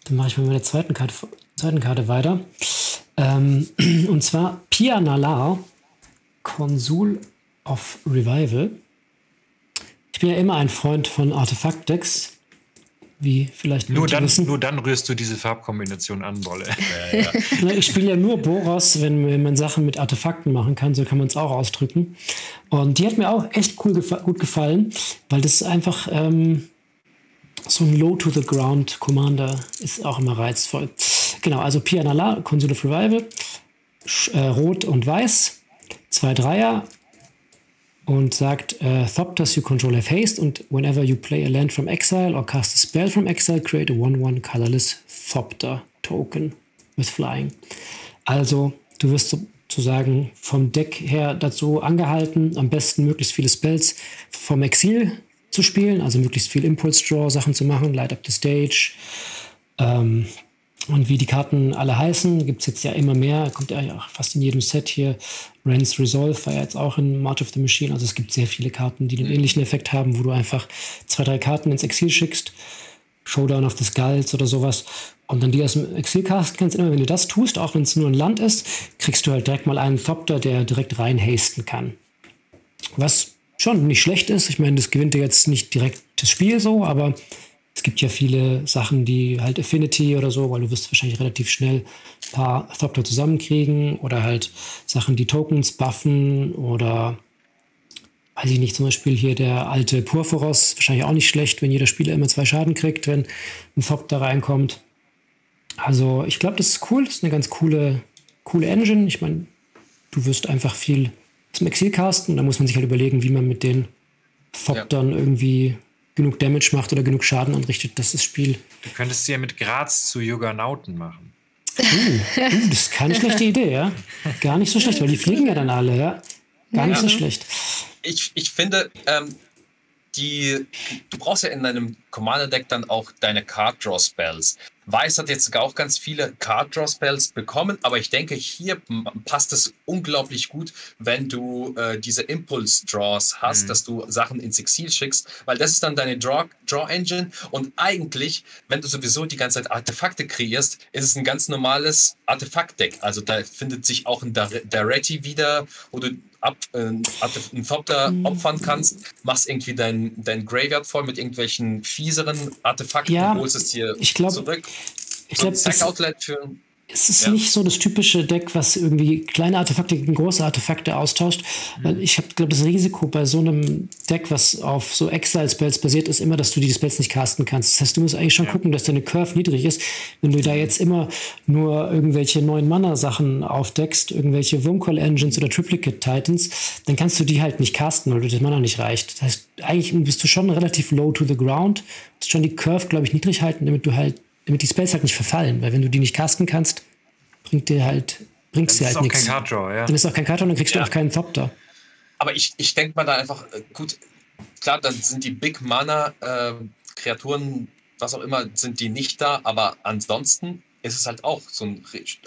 Dann mache ich mal mit der zweiten Karte, zweiten Karte weiter. Ähm, und zwar Pia Nalar, Konsul of Revival. Ich bin ja immer ein Freund von Artefakt-Decks, wie vielleicht Nur dann, wissen. nur dann rührst du diese Farbkombination an, Wolle. Na, Ich spiele ja nur Boros, wenn, wenn man Sachen mit Artefakten machen kann, so kann man es auch ausdrücken. Und die hat mir auch echt cool gefa gut gefallen, weil das ist einfach ähm, so ein Low-to-the-Ground Commander ist auch immer reizvoll. Genau, also Pianala, Consul of Revival, äh, Rot und Weiß, zwei Dreier und sagt, äh, Thopters you control have haste und whenever you play a land from exile or cast a spell from exile, create a 1-1 colorless Thopter token with flying. Also, du wirst sozusagen vom Deck her dazu angehalten, am besten möglichst viele Spells vom Exil zu spielen, also möglichst viel Impulse Draw Sachen zu machen, Light Up the Stage. Ähm, und wie die Karten alle heißen, gibt es jetzt ja immer mehr, kommt ja auch fast in jedem Set hier. Rens Resolve war ja jetzt auch in March of the Machine. Also es gibt sehr viele Karten, die den ähnlichen Effekt haben, wo du einfach zwei, drei Karten ins Exil schickst. Showdown of the Skulls oder sowas. Und dann die aus dem Exil casten kannst. Immer wenn du das tust, auch wenn es nur ein Land ist, kriegst du halt direkt mal einen Thopter, der direkt rein hasten kann. Was schon nicht schlecht ist. Ich meine, das gewinnt dir jetzt nicht direkt das Spiel so, aber es gibt ja viele Sachen, die halt Affinity oder so, weil du wirst wahrscheinlich relativ schnell ein paar Thopter zusammenkriegen oder halt Sachen, die Tokens buffen oder weiß ich nicht, zum Beispiel hier der alte Purphoros, wahrscheinlich auch nicht schlecht, wenn jeder Spieler immer zwei Schaden kriegt, wenn ein Thopter reinkommt. Also ich glaube, das ist cool, das ist eine ganz coole, coole Engine. Ich meine, du wirst einfach viel zum Exil casten, da muss man sich halt überlegen, wie man mit den Thoptern irgendwie genug Damage macht oder genug Schaden anrichtet, dass das Spiel. Du könntest sie ja mit Graz zu Juggernauten machen. Uh, das ist keine schlechte Idee, ja. Gar nicht so schlecht, weil die fliegen ja dann alle, ja. Gar nicht so schlecht. ich, ich finde, ähm, die, du brauchst ja in deinem Commander-Deck dann auch deine Card-Draw-Spells. Weiß hat jetzt auch ganz viele Card-Draw-Spells bekommen, aber ich denke, hier passt es unglaublich gut, wenn du äh, diese Impulse-Draws hast, dass du Sachen ins Exil schickst, weil das ist dann deine Draw- Draw-Engine und eigentlich, wenn du sowieso die ganze Zeit Artefakte kreierst, ist es ein ganz normales Artefakt-Deck. Also da findet sich auch ein Dar- Daretti wieder, wo du ab, äh, Artef- einen Thopter opfern kannst, machst irgendwie dein, dein Graveyard voll mit irgendwelchen fieseren Artefakten, Ja, holst es dir ich glaub, zurück. Ich So glaube, es, Sack-Outlet für. Es ist ja. nicht so das typische Deck, was irgendwie kleine Artefakte gegen große Artefakte austauscht. Weil ich habe, glaube das Risiko bei so einem Deck, was auf so Exile-Spells basiert, ist immer, dass du die Spells nicht casten kannst. Das heißt, du musst eigentlich schon gucken, dass deine Curve niedrig ist. Wenn du da jetzt immer nur irgendwelche neuen Mana-Sachen aufdeckst, irgendwelche Wurmcoil-Engines oder Triplicate-Titans, dann kannst du die halt nicht casten, weil du das Mana nicht reicht. Das heißt, eigentlich bist du schon relativ low to the ground. musst schon die Curve, glaube ich, niedrig halten, damit du halt, damit die Spells halt nicht verfallen. Weil wenn du die nicht casten kannst, bringt dir halt, bringt Das dir ist halt auch nichts. kein Card Draw, ja. Dann ist auch kein Karton, dann kriegst Ja. du auch keinen Thopter. Aber ich, ich denke mal da einfach, äh, gut, klar, dann sind die Big Mana äh, Kreaturen, was auch immer, sind die nicht da, aber ansonsten ist es halt auch so ein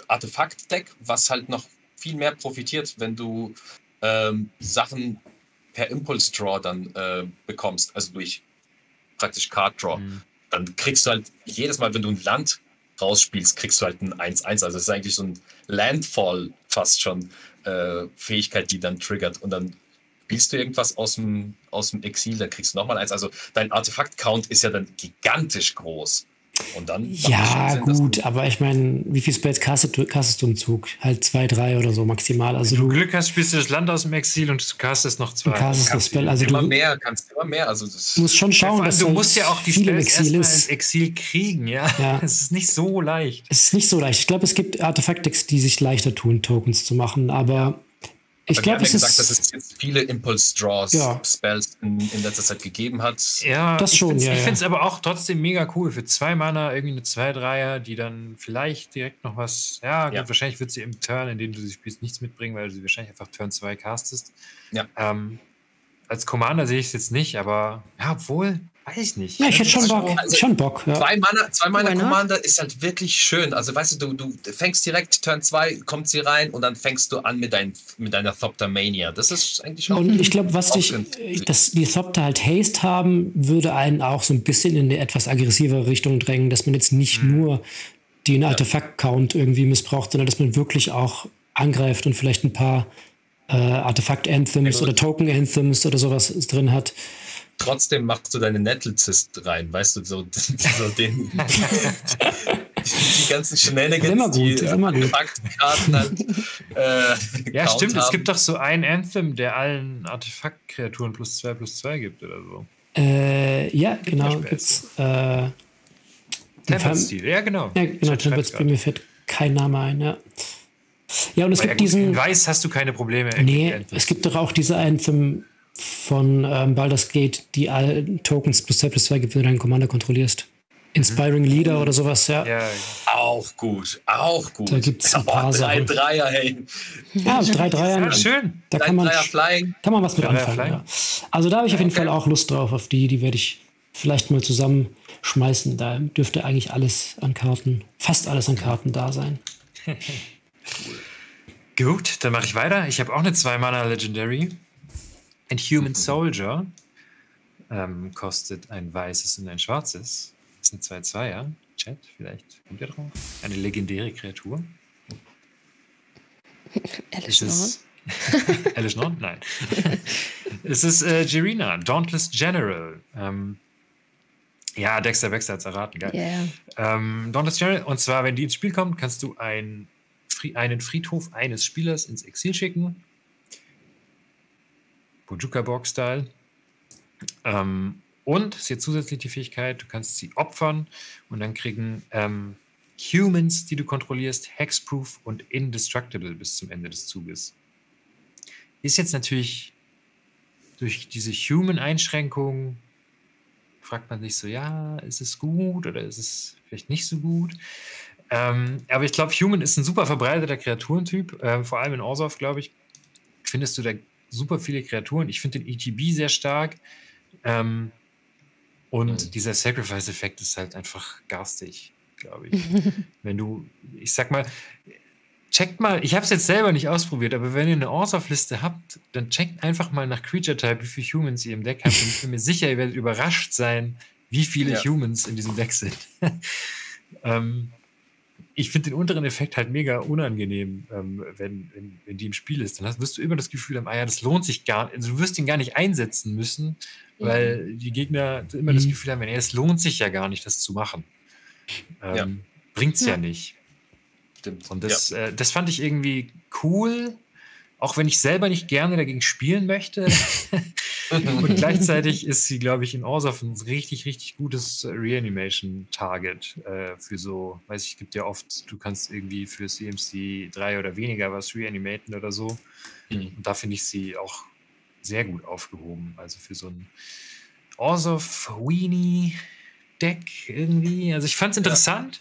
Artefakt-Deck, was halt noch viel mehr profitiert, wenn du ähm, Sachen per Impulse Draw dann äh, bekommst, also durch praktisch Card Draw. Dann kriegst du halt jedes Mal, wenn du ein Land rausspielst, kriegst du halt ein 1-1. Also es ist eigentlich so ein Landfall fast schon äh, Fähigkeit, die dann triggert. Und dann spielst du irgendwas aus dem, aus dem Exil, dann kriegst du nochmal eins. Also dein Artefakt-Count ist ja dann gigantisch groß. Und dann. Ja, Sinn, gut, aber ich meine, wie viel Spells castest du, castest du im Zug? Halt zwei, drei oder so maximal. Also Wenn du du, Glück hast, spielst du das Land aus dem Exil und du castest noch du zwei. castest das kannst Spell. du Also immer du mehr, kannst immer mehr. Also das musst schon schauen, dass du musst ja auch die Spells Exil ins. Exil kriegen, ja. Ja. Es ist nicht so leicht. Es ist nicht so leicht. Ich glaube, es gibt Artefaktdecks, die sich leichter tun, Tokens zu machen, aber ich glaube, haben ja es gesagt, ist. dass es jetzt viele Impulse-Draws, Ja. Spells in, in letzter Zeit gegeben hat. Ja, Das ich schon, find's- ja, Ich ja. finde es aber auch trotzdem mega cool. Für zwei Mana irgendwie eine 2-3er, die dann vielleicht direkt noch was. Ja, gut, wahrscheinlich wird sie im Turn, in dem du sie spielst, nichts mitbringen, weil du sie wahrscheinlich einfach Turn 2 castest. Ja. Ähm, als Commander sehe ich es jetzt nicht, aber ja, obwohl, weiß ich nicht. Ja, ich hätte schon Das ist Bock. Also, schon Bock. Ja. Zwei Mana, zwei Mana? Commander ist halt wirklich schön. Also weißt du, du, du fängst direkt Turn 2, kommt sie rein und dann fängst du an mit, dein, mit deiner Thopter Mania. Das ist eigentlich schon. Und ich glaube, was dich, ganz- dass die Thopter halt Haste haben, würde einen auch so ein bisschen in eine etwas aggressivere Richtung drängen, dass man jetzt nicht nur den Artefakt-Count irgendwie missbraucht, sondern dass man wirklich auch angreift und vielleicht ein paar äh, Artefakt-Anthems Ja, oder. Token-Anthems oder sowas drin hat. Trotzdem machst du deine Nettle-Cyst rein, weißt du, so, so den, die ganzen Shenanigans, Immer gut, die gut. Artefaktkarten halt. Äh, Ja, stimmt. Es haben. gibt doch so einen Anthem, der allen Artefakt-Kreaturen plus 2 plus 2 gibt oder so. Äh, ja, genau. Gibt's, äh, Tempest-Stil, ja, genau. ja, genau, Tempest, mir fällt kein Name ein, ja. Ja, und es. Ja, gibt gut, diesen. in Weiß hast du keine Probleme. Nee, es gibt doch auch diese Anthem von ähm, Baldur's Gate, die all Tokens plus 2 plus 2 gibt, wenn du deinen Commander kontrollierst. Inspiring Leader oder sowas, ja. Ja, Ja, Auch gut, auch gut. Da gibt's ein paar drei Sachen. Dreier, hey. also drei Dreier, ja schön. da Drei kann man, Dreier Flying. kann man was mit Drei anfangen. Ja. Also da habe ich auf jeden okay. Fall auch Lust drauf, auf die, die werde ich vielleicht mal zusammenschmeißen. Da dürfte eigentlich alles an Karten, fast alles an Karten da sein. Gut, dann mache ich weiter. Ich habe auch eine 2-Mana Legendary. Inhuman Soldier ähm, kostet ein weißes und ein schwarzes. Ist eine 2-2er. Chat, vielleicht kommt ihr drauf. Eine legendäre Kreatur. Alice Es ist. Alice? Nein. es ist äh, Jirina, Dauntless General. Ähm, ja, Dexter Wexter hat es erraten, geil. Yeah. Ähm, Dauntless General, und zwar, wenn die ins Spiel kommt, kannst du ein, einen Friedhof eines Spielers ins Exil schicken. Bojuka-Borg-Style. Ähm, und sie hat zusätzlich die Fähigkeit, du kannst sie opfern und dann kriegen ähm, Humans, die du kontrollierst, Hexproof und Indestructible bis zum Ende des Zuges. Ist jetzt natürlich durch diese Human-Einschränkung fragt man sich so, ja, ist es gut oder ist es vielleicht nicht so gut? Ähm, aber ich glaube, Human ist ein super verbreiteter Kreaturentyp, äh, vor allem in Orsov, glaube ich, findest du da super viele Kreaturen. Ich finde den ETB sehr stark. Ähm, und Mhm. dieser Sacrifice-Effekt ist halt einfach garstig, glaube ich. Wenn du, ich sag mal, checkt mal, ich habe es jetzt selber nicht ausprobiert, aber wenn ihr eine Orsov-Liste habt, dann checkt einfach mal nach Creature-Type, wie viele Humans ihr im Deck habt. Und ich bin mir sicher, ihr werdet überrascht sein, wie viele Ja. Humans in diesem Deck sind. ähm, ich finde den unteren Effekt halt mega unangenehm, ähm, wenn, wenn, wenn die im Spiel ist. Dann hast, wirst du immer das Gefühl haben, ah ja, das lohnt sich gar nicht. Also du wirst ihn gar nicht einsetzen müssen, weil die Gegner immer das Mhm. Gefühl haben, es lohnt sich ja gar nicht, das zu machen. Ähm, Ja. Bringt's ja. Ja. nicht. Stimmt. Und das, äh, das fand ich irgendwie cool, auch wenn ich selber nicht gerne dagegen spielen möchte. Und gleichzeitig ist sie, glaube ich, in Orsov ein richtig, richtig gutes äh, Reanimation-Target äh, für so, weiß ich, es gibt ja oft, du kannst irgendwie für CMC 3 oder weniger was reanimaten oder so. Mhm. Und da finde ich sie auch sehr gut aufgehoben. Also für so ein Orsov Weenie Deck irgendwie. Also ich fand es interessant.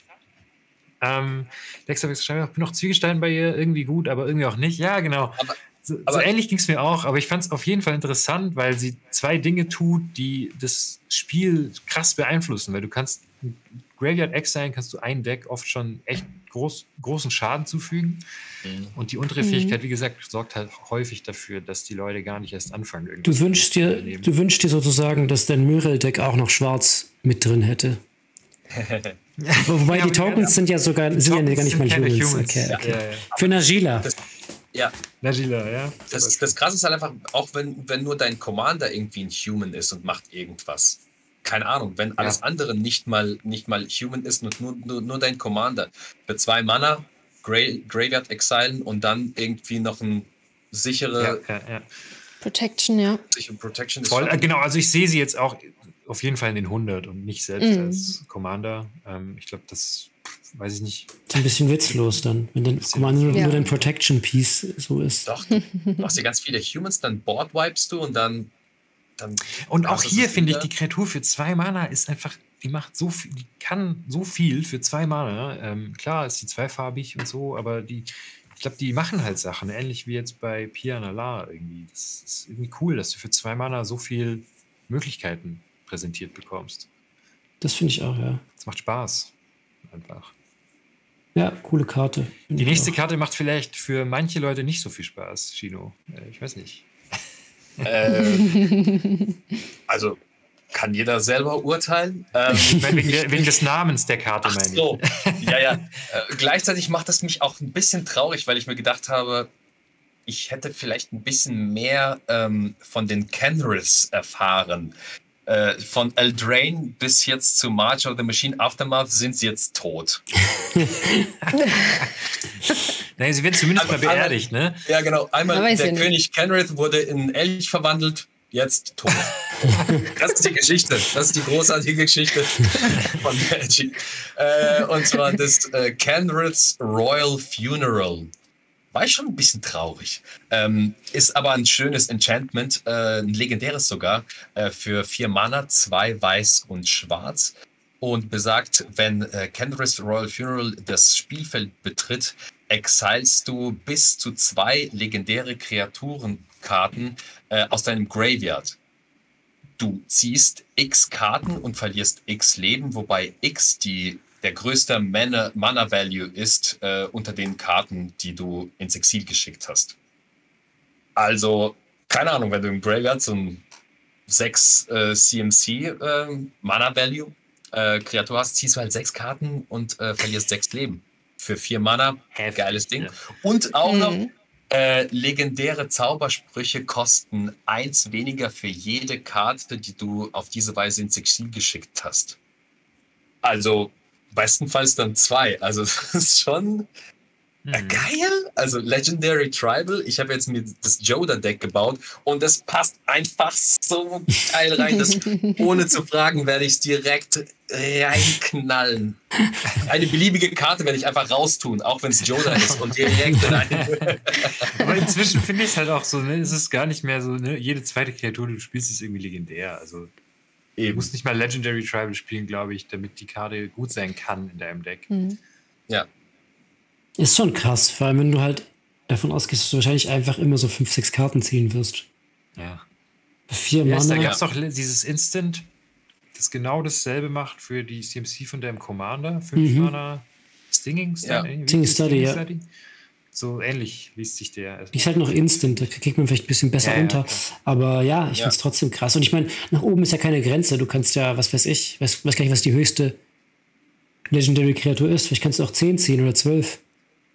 Ähm, Dexter Wechsel schreibt, ich bin noch Zwiegestein bei ihr, irgendwie gut, aber irgendwie auch nicht. Ja, genau. Aber- so, so aber- ähnlich ging es mir auch, aber ich fand es auf jeden Fall interessant, weil sie zwei Dinge tut, die das Spiel krass beeinflussen. Weil du kannst Graveyard Exile kannst du ein Deck oft schon echt groß, großen Schaden zufügen. Mhm. Und die untere Mhm. Fähigkeit, wie gesagt, sorgt halt häufig dafür, dass die Leute gar nicht erst anfangen. Du wünschst dir, du wünschst dir sozusagen, dass dein Myrel-Deck auch noch schwarz mit drin hätte. Wobei Ja, die Tokens sind ja sogar sind ja gar nicht sind mal Humans. Humans. Okay, Ja, okay. ja, ja. Für Najila. Das- Ja, Najila, ja. das, das Krasse ist halt einfach, auch wenn, wenn nur dein Commander irgendwie ein Human ist und macht irgendwas, keine Ahnung, wenn alles andere nicht mal, nicht mal human ist und nur, nur, nur dein Commander. Für zwei Mana Gra Graveyard exilen und dann irgendwie noch ein sichere Ja, ja, ja. Protection, ja. sichere Protection ist Voll, äh, genau, also ich sehe sie jetzt auch auf jeden Fall in den 100 und nicht selbst Mhm. als Commander. Ähm, ich glaube, das weiß ich nicht. Ist ein bisschen witzlos dann, wenn dein Commander nur, witzlos. nur Ja. dein Protection Piece so ist. Doch, du machst dir ganz viele Humans, dann board wipest du und dann. dann Und auch hier finde ich, die Kreatur für zwei Mana ist einfach, die macht so viel, die kann so viel für zwei Mana. Ähm, klar ist die zweifarbig und so, aber die, ich glaube, die machen halt Sachen, ähnlich wie jetzt bei Piana La irgendwie. Das ist irgendwie cool, dass du für zwei Mana so viel Möglichkeiten präsentiert bekommst. Das finde ich auch, ja. Das macht Spaß. Einfach. Ja, coole Karte. Die nächste auch. Karte macht vielleicht für manche Leute nicht so viel Spaß, Chino. Äh, ich weiß nicht. Äh, also kann jeder selber urteilen. Ähm, wegen, wegen des Namens der Karte, Ach meine ich. so, ja, ja. Äh, gleichzeitig macht das mich auch ein bisschen traurig, weil ich mir gedacht habe, ich hätte vielleicht ein bisschen mehr ähm, von den Kenriths erfahren. Äh, von Eldraine bis jetzt zu March of the Machine Aftermath sind sie jetzt tot. Naja, sie wird zumindest Also mal beerdigt, ne? Ja, genau. Einmal der. König Kenrith wurde in Elch verwandelt, jetzt tot. das ist die Geschichte. Das ist die großartige Geschichte von Magic. Äh, und zwar das äh, Kenrith's Royal Funeral. War ich schon ein bisschen traurig. Ähm, ist aber ein schönes Enchantment, äh, ein legendäres sogar, äh, für vier Mana, zwei weiß und schwarz. Und besagt, wenn äh, Kenrith's Royal Funeral das Spielfeld betritt, exilst du bis zu zwei legendäre Kreaturenkarten äh, aus deinem Graveyard. Du ziehst x Karten und verlierst x Leben, wobei x die, der größte Mana- Mana-Value ist äh, unter den Karten, die du ins Exil geschickt hast. Also, keine Ahnung, wenn du im Graveyard so ein 6 äh, CMC äh, Mana-Value äh, Kreatur hast, ziehst du halt sechs Karten und äh, verlierst sechs Leben. Für vier Mana, Heftig, geiles Ding. ja. Und auch noch Mhm. äh, legendäre Zaubersprüche kosten eins weniger für jede Karte, die du auf diese Weise ins Exil geschickt hast. Also bestenfalls dann zwei. Also das ist schon Mhm. geil. Also Legendary Tribal. Ich habe jetzt mir das Joda-Deck gebaut und das passt einfach so geil rein. dass ohne zu fragen werde ich es direkt reinknallen. Eine beliebige Karte werde ich einfach raustun, auch wenn es Joda ist und direkt rein. Aber inzwischen finde ich es halt auch so, ne, es ist gar nicht mehr so, ne, jede zweite Kreatur, die du spielst, ist irgendwie legendär. Also Eben. musst nicht mal Legendary Tribal spielen, glaube ich, damit die Karte gut sein kann in deinem Deck. Mhm. Ja. Ist schon krass, vor allem wenn du halt davon ausgehst, dass du wahrscheinlich einfach immer so fünf, sechs Karten ziehen wirst. Ja. Vier Ja, ist, da Mana. gab es doch dieses Instant, das genau dasselbe macht für die CMC von deinem Commander. Fünf Mhm. Mana Stinging Study. Ja. Stinging Study, ja. Study? So ähnlich liest sich der. Die ist halt noch instant, da kriegt man vielleicht ein bisschen besser Ja, ja, unter. klar. Aber ja, ich Ja. find's trotzdem krass. Und ich meine, nach oben ist ja keine Grenze. Du kannst ja, was weiß ich, weiß, weiß gar nicht, was die höchste Legendary-Kreatur ist. Vielleicht kannst du auch 10 ziehen oder 12.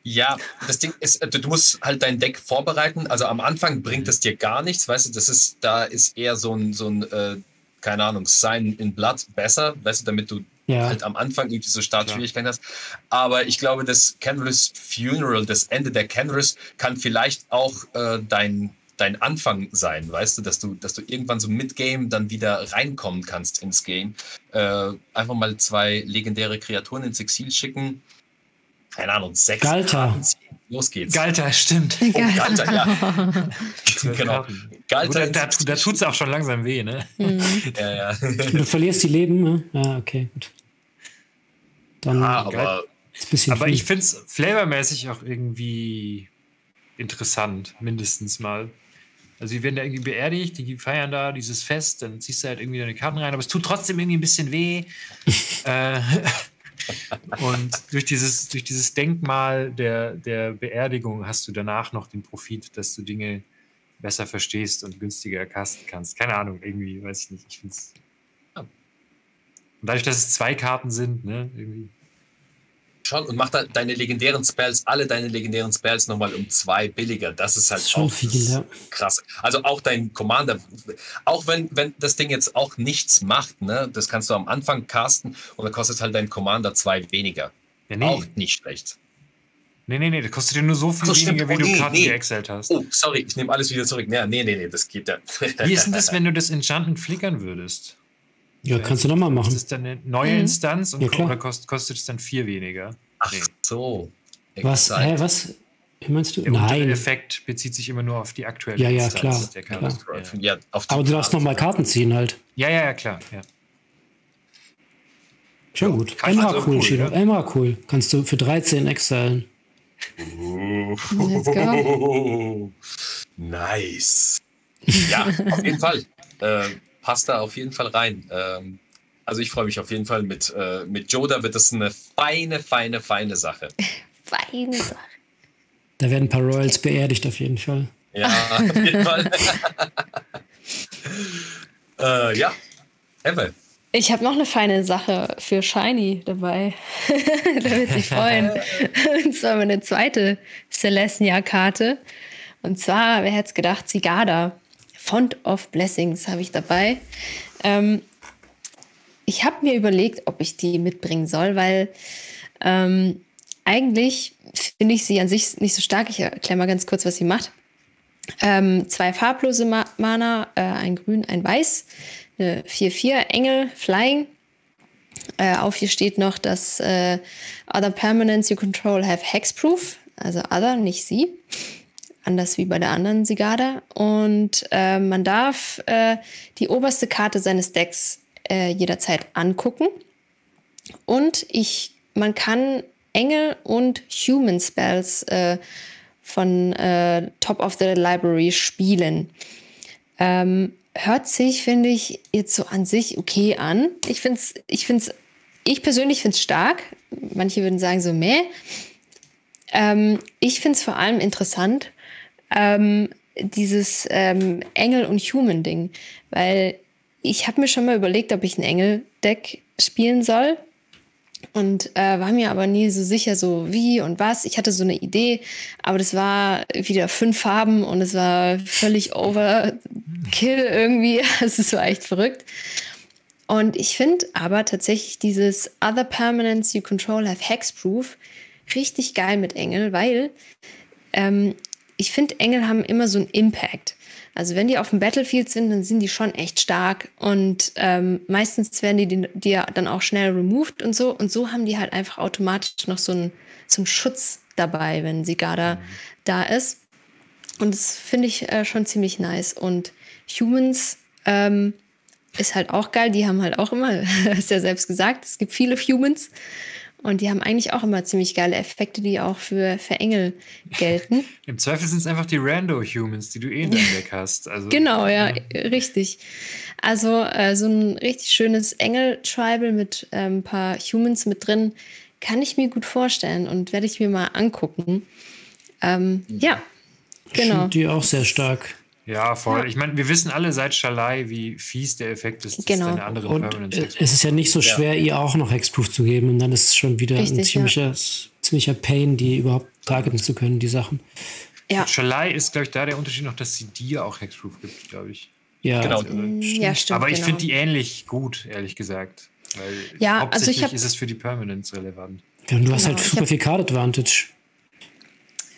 Ja, das Ding ist, äh, du du musst halt dein Deck vorbereiten. Also am Anfang bringt es dir gar nichts, weißt du, das ist, da ist eher so ein, so ein äh, keine Ahnung, Sign in Blood besser, weißt du, damit du Ja. halt am Anfang irgendwie so Startschwierigkeiten hast. Aber ich glaube, das Kenris Funeral, das Ende der Kenris, kann vielleicht auch äh, dein, dein Anfang sein, weißt du, dass du, dass du irgendwann so Mid-Game dann wieder reinkommen kannst ins Game. Äh, einfach mal zwei legendäre Kreaturen ins Exil schicken. Keine Ahnung, sechs ziehen. Los geht's. Galter, stimmt. Oh, Galta, ja. Genau. Gut, da, da, da tut es auch schon langsam weh, ne? Ja, ja. Und du verlierst die Leben, ne? Ja, okay, gut. Dann ah, aber ist ein bisschen Aber ich finde es flavormäßig auch irgendwie interessant, mindestens mal. Also die werden da irgendwie beerdigt, die feiern da dieses Fest, dann ziehst du halt irgendwie deine Karten rein, aber es tut trotzdem irgendwie ein bisschen weh. äh, und durch dieses, durch dieses Denkmal der, der Beerdigung hast du danach noch den Profit, dass du Dinge besser verstehst und günstiger erkasten kannst. Keine Ahnung, irgendwie, weiß ich nicht. Ich finde es. Und dadurch, dass es zwei Karten sind, ne, irgendwie. schon. Und mach da deine legendären Spells, alle deine legendären Spells nochmal um zwei billiger. Das ist halt Das ist schon auch viel, ja. krass. Also auch dein Commander, auch wenn, wenn das Ding jetzt auch nichts macht, ne, das kannst du am Anfang casten und dann kostet halt dein Commander zwei weniger. Ja, nee. Auch nicht schlecht. nee, nee, nee, das kostet dir nur so viel so, weniger, wie Oh, du nee, Karten nee. geexcelt hast. Oh, sorry, ich nehme alles wieder zurück. Nee, nee, nee, nee das geht ja. Wie ist denn das, wenn du das Enchanten flickern würdest? Ja, kannst du nochmal Ist machen. das dann eine neue Mhm. Instanz und Ja, ko- klar. oder kost, kostet es dann vier weniger? Ach Nee. so. Was? Hä, was? Wie meinst du? Der Nein. Effekt bezieht sich immer nur auf die aktuelle Ja, ja, Instanz klar, der klar. Karte. Ja, Aber du darfst nochmal Karten ziehen halt. Ja, ja, ja, klar. Ja. Schon gut. kann also cool, cool, Shido. ja. Emra cool. Kannst du für 13 exilen. Nice. Ja, auf jeden Fall. Äh, passt da auf jeden Fall rein. Ähm, also ich freue mich auf jeden Fall mit, äh, mit Joda wird das eine feine, feine, feine Sache. Feine Sache. Da werden ein paar Royals beerdigt auf jeden Fall. Ja, auf jeden Fall. äh, ja, Evel. Ich habe noch eine feine Sache für Shiny dabei. da wird sich freuen. Und zwar meine zweite Celestia-Karte. Und zwar, wer hätte es gedacht, Sigada. Font of Blessings habe ich dabei. Ähm, ich habe mir überlegt, ob ich die mitbringen soll, weil ähm, eigentlich finde ich sie an sich nicht so stark. Ich erkläre mal ganz kurz, was sie macht. Ähm, zwei farblose Ma Mana, äh, ein Grün, ein Weiß, eine 4-4 Engel, Flying. Äh, auf hier steht noch, dass äh, Other Permanents you control have Hexproof, also Other, nicht sie. Anders wie bei der anderen Sigada. Und äh, man darf äh, die oberste Karte seines Decks äh, jederzeit angucken. Und ich, man kann Engel und Human Spells äh, von äh, Top of the Library spielen. Ähm, hört sich, finde ich, jetzt so an sich okay an. Ich finde es, ich finde es, ich persönlich finde es stark. Manche würden sagen so, meh. Ähm, ich finde es vor allem interessant, ähm, dieses ähm, Engel- und Human-Ding. Weil ich habe mir schon mal überlegt, ob ich ein Engel-Deck spielen soll. Und äh, war mir aber nie so sicher, so wie und was. Ich hatte so eine Idee, aber das war wieder fünf Farben und es war völlig overkill irgendwie. Es war echt verrückt. Und ich finde aber tatsächlich dieses Other Permanents You Control Have Hexproof richtig geil mit Engel, weil ähm, ich finde, Engel haben immer so einen Impact. Also wenn die auf dem Battlefield sind, dann sind die schon echt stark und ähm, meistens werden die, ja dann auch schnell removed und so. Und so haben die halt einfach automatisch noch so einen, so einen Schutz dabei, wenn Sigada da ist. Und das finde ich äh, schon ziemlich nice. Und Humans ähm, ist halt auch geil. Die haben halt auch immer, hast ja selbst gesagt, es gibt viele Humans. Und die haben eigentlich auch immer ziemlich geile Effekte, die auch für, für Engel gelten. Im Zweifel sind es einfach die Rando-Humans, die du eh in deinem Deck hast. Also, Genau, ja, richtig. Also äh, so ein richtig schönes Engel-Tribal mit äh, ein paar Humans mit drin, kann ich mir gut vorstellen und werde ich mir mal angucken. Ähm, ja, Ich genau. finde die auch sehr stark. Ja, voll. Ich meine, wir wissen alle seit Schalai, wie fies der Effekt ist, dass Genau. deine andere Und Permanence äh, es ist ja nicht so schwer, ihr auch noch Hexproof zu geben. Und dann ist es schon wieder ein Richtig, ziemlicher, ziemlicher Pain, die überhaupt targeten zu können, die Sachen. Ja, Schalai ist, glaube ich, da der Unterschied noch, dass sie dir auch Hexproof gibt, glaube ich. Ja, Genau. ja stimmt. Aber ich genau. finde die ähnlich gut, ehrlich gesagt. Weil Ja, also hauptsächlich ich hab- ist es für die Permanence relevant. Ja, und du hast Genau, halt ich super viel Card Advantage.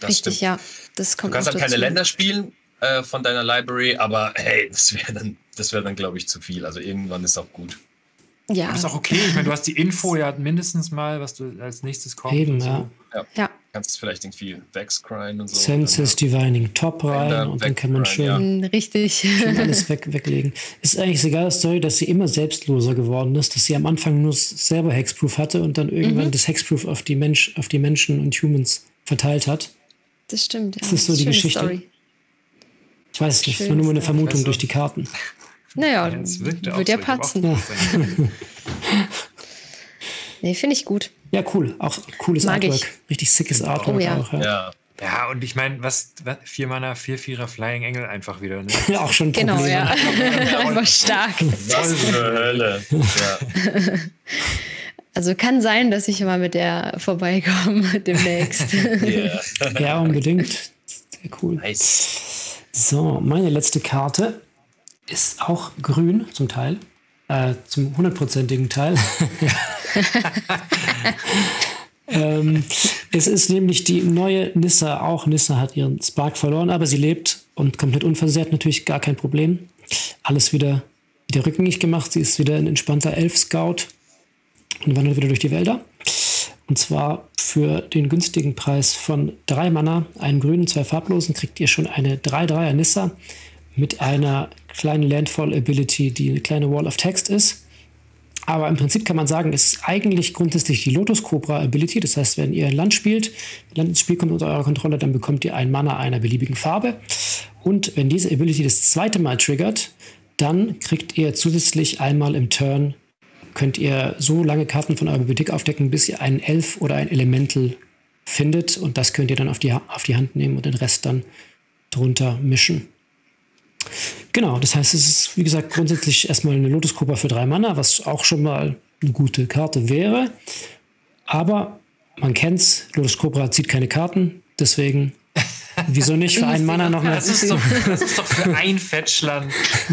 Das Richtig, stimmt. ja. Das Du kommt kannst noch halt keine dazu. Länder spielen äh, von deiner Library, aber hey, das wäre dann, das wäre dann, glaube ich, zu viel. Also irgendwann ist auch gut. Ja, Aber ist auch okay. Ich meine, du hast die Info ja mindestens mal, was du als nächstes kommt. Eben, so. ja. ja. Kannst vielleicht irgendwie Vexcrine und so. Senses Divining Top rein und dann kann man schön, ja. Richtig. schön alles weg, weglegen. Ist eigentlich egal, Story, dass sie immer selbstloser geworden ist, dass sie am Anfang nur selber Hexproof hatte und dann irgendwann Mhm. das Hexproof auf die, Mensch, auf die Menschen und Humans verteilt hat. Das stimmt. Ja. Das ist so die Schöne Geschichte. Story. Ich weiß es nicht, das Schön war nur das. Vermutung Also- durch die Karten. Naja, Ja, es wird ja gedacht, dann- Nee, finde ich gut. Ja, cool. Auch cooles Mag Artwork. ich. Richtig sickes Artwork Oh ja. auch. Ja. Ja, Ja, und ich meine, was, was vier Mana, vier Vierer Flying Engel einfach wieder. Ne? Ja, auch schon Genau, Probleme. ja. Einfach stark. was zur Hölle. Ja. Also kann sein, dass ich mal mit der vorbeikomme demnächst. Yeah. Ja, unbedingt. Sehr cool. Nice. So, meine letzte Karte ist auch grün zum Teil. Äh, zum hundertprozentigen Teil. ähm, es ist nämlich die neue Nissa. Auch Nissa hat ihren Spark verloren, aber sie lebt und komplett unversehrt. Natürlich gar kein Problem. Alles wieder, wieder rückgängig gemacht. Sie ist wieder ein entspannter Elf-Scout und wandert wieder durch die Wälder. Und zwar für den günstigen Preis von drei Mana, einen grünen, zwei farblosen, kriegt ihr schon eine 3-3er Nissa mit einer kleinen Landfall Ability, die eine kleine Wall of Text ist. Aber im Prinzip kann man sagen, es ist eigentlich grundsätzlich die Lotus Cobra Ability. Das heißt, wenn ihr ein Land spielt, Land ins Spiel kommt unter eurer Kontrolle, dann bekommt ihr ein Mana einer beliebigen Farbe. Und wenn diese Ability das zweite Mal triggert, dann kriegt ihr zusätzlich einmal im Turn, könnt ihr so lange Karten von eurer Bibliothek aufdecken, bis ihr einen Elf oder ein Elemental findet. Und das könnt ihr dann auf die, auf die Hand nehmen und den Rest dann drunter mischen. Genau, das heißt, es ist, wie gesagt, grundsätzlich erstmal eine Lotus Cobra für drei Mana, was auch schon mal eine gute Karte wäre. Aber man kennt's, Lotus Cobra zieht keine Karten, deswegen wieso nicht für einen Mana noch mehr? Das ist, doch, das ist doch für ein Fetchland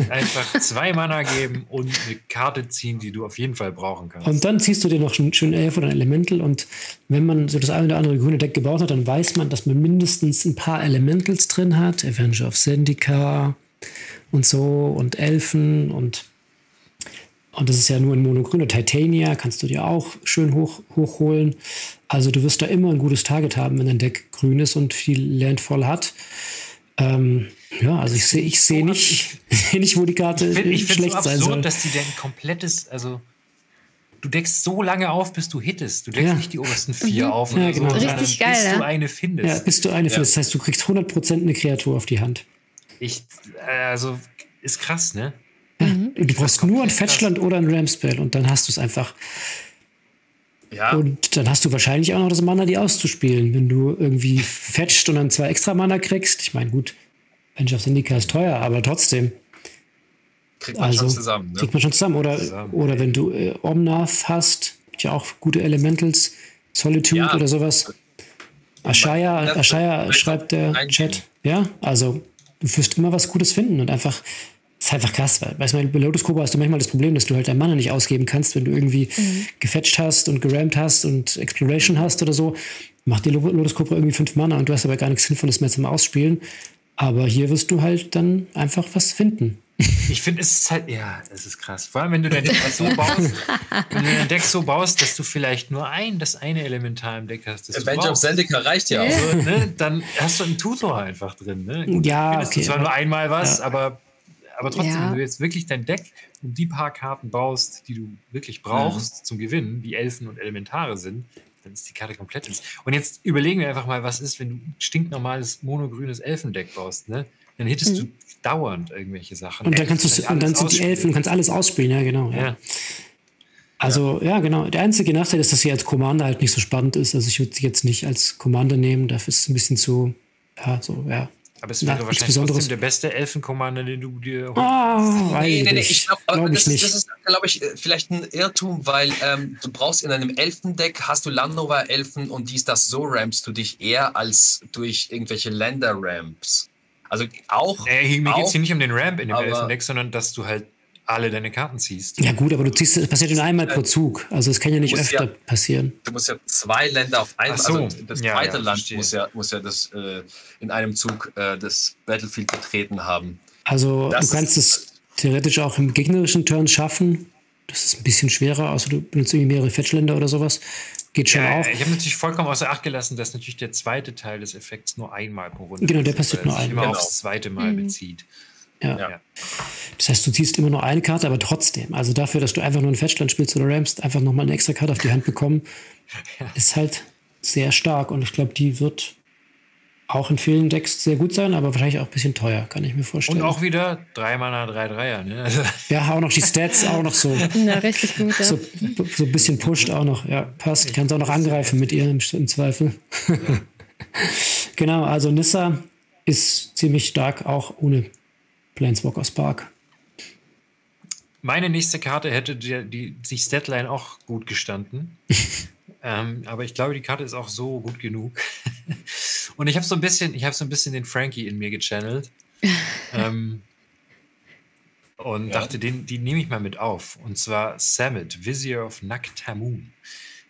einfach zwei Mana geben und eine Karte ziehen, die du auf jeden Fall brauchen kannst. Und dann ziehst du dir noch einen schönen Elf oder ein Elemental und wenn man so das eine oder andere grüne Deck gebaut hat, dann weiß man, dass man mindestens ein paar Elementals drin hat. Avenger of Zendika und so und Elfen und und das ist ja nur ein Monogrün. Titania kannst du dir auch schön hoch, hochholen. Also du wirst da immer ein gutes Target haben, wenn dein Deck grün ist und viel Landfall hat. Ähm, ja, also ich sehe ich seh nicht, ich seh nicht, wo die Karte ich find, ich schlecht so sein absurd, soll. dass die denn komplettes, also du deckst so lange auf, bis du hittest. Du deckst Ja. nicht die obersten vier Mhm. auf Ja, oder genau. so, sondern Richtig bis geil, du ja. eine findest. Ja, bis du eine findest. Das heißt, du kriegst 100% eine Kreatur auf die Hand. Ich, äh, also ist krass, ne? Du brauchst nur ein Fetchland oder ein Ramspell und dann hast du es einfach. Ja, Und dann hast du wahrscheinlich auch noch das Mana, die auszuspielen. Wenn du irgendwie fetcht und dann zwei extra Mana kriegst. Ich meine, gut, Avenger of Syndicate ist teuer, aber trotzdem. kriegt man Also schon zusammen. Ne? kriegt man schon zusammen. Oder, Zusammen. oder wenn du äh, Omnath hast, ja auch gute Elementals, Solitude Ja. oder sowas. Ashaya, Ashaya schreibt der. Chat. Ja, also du wirst immer was Gutes finden und einfach, ist einfach krass, weil, weißt du, bei Lotus Cobra hast du manchmal das Problem, dass du halt dein Mana nicht ausgeben kannst, wenn du irgendwie gefetcht hast und gerammt hast und Exploration hast oder so. Macht dir Lo- Lotus Cobra irgendwie fünf Mana und du hast aber gar nichts Sinnvolles mehr zum Ausspielen. Aber hier wirst du halt dann einfach was finden. Ich finde, es ist halt, ja, es ist krass. Vor allem, wenn du dein Deck so baust, wenn du dein Deck so baust, dass du vielleicht nur ein, das eine Elementar im Deck hast, das du Avenger of. Zendika reicht ja auch. Also, ne, dann hast du einen Tutor einfach drin. Ne? Gut, Ja, okay, du zwar nur einmal was, ja. aber, aber trotzdem, Ja. wenn du jetzt wirklich dein Deck und die paar Karten baust, die du wirklich brauchst zum Gewinnen, wie Elfen und Elementare sind, dann ist die Karte komplett ins. Und jetzt überlegen wir einfach mal, was ist, wenn du ein stinknormales monogrünes Elfendeck baust, ne? Dann hittest du dauernd irgendwelche Sachen. Und dann kannst du und dann sind die Elfen, kannst alles ausspielen, ja, genau. Ja. Ja. Also, ja. genau. Der einzige Nachteil ist, dass sie als Commander halt nicht so spannend ist. Also, ich würde sie jetzt nicht als Commander nehmen. Dafür ist es ein bisschen zu, ja, so, ja. Aber es Na, wäre nichts wahrscheinlich trotzdem der beste Elfenkommander, den du dir Ah, weiß Nee, nee, nee, nicht. ich glaube, Glaub das, das ist, glaube ich, äh, vielleicht ein Irrtum, weil ähm, du brauchst in einem Elfendeck, hast du Landrover-Elfen und dies, das, so rampst du dich eher als durch irgendwelche Länder-Ramps. Also auch. Äh, hier, mir geht es hier nicht um den Ramp in dem Elfendeck, sondern dass du halt alle deine Karten ziehst. ja, gut, aber du ziehst, es passiert nur einmal pro Zug. Also, es kann ja nicht öfter ja- passieren. Du musst ja zwei Länder auf einmal, so. also das Ja, zweite ja, Land muss ja, muss ja das äh, in einem Zug äh, das Battlefield betreten haben. Also, Das du kannst es theoretisch auch im gegnerischen Turn schaffen. Das ist ein bisschen schwerer, außer du benutzt irgendwie mehrere Fetchländer oder sowas. Geht schon Ja, auch. ich habe natürlich vollkommen außer Acht gelassen, dass natürlich der zweite Teil des Effekts nur einmal pro Runde Genau, der passiert er nur sich einmal. immer Genau. aufs zweite Mal Mhm. bezieht. Ja. Ja. Das heißt, du ziehst immer nur eine Karte, aber trotzdem. Also dafür, dass du einfach nur ein Fetchland spielst oder rampst, einfach nochmal eine extra Karte auf die Hand bekommen, ist halt sehr stark. Und ich glaube, die wird auch in vielen Decks sehr gut sein, aber wahrscheinlich auch ein bisschen teuer, kann ich mir vorstellen. Und auch wieder 3 Mana, 3 Dreier. Ne? Also, ja, auch noch die Stats, auch noch so, Na, richtig gut. Ja. so, so ein bisschen pusht auch noch. Ja, passt. Kannst auch noch angreifen mit ihr im, im Zweifel. genau, also Nissa ist ziemlich stark, auch ohne Planeswalker Spark. meine nächste Karte hätte die, die, sich Statline auch gut gestanden. ähm, aber ich glaube, die Karte ist auch so gut genug. Und ich habe so ein bisschen, ich habe so ein bisschen den Frankie in mir gechannelt. ähm, und ja. dachte, den, die nehme ich mal mit auf. Und zwar Samit, Vizier of Naktamun.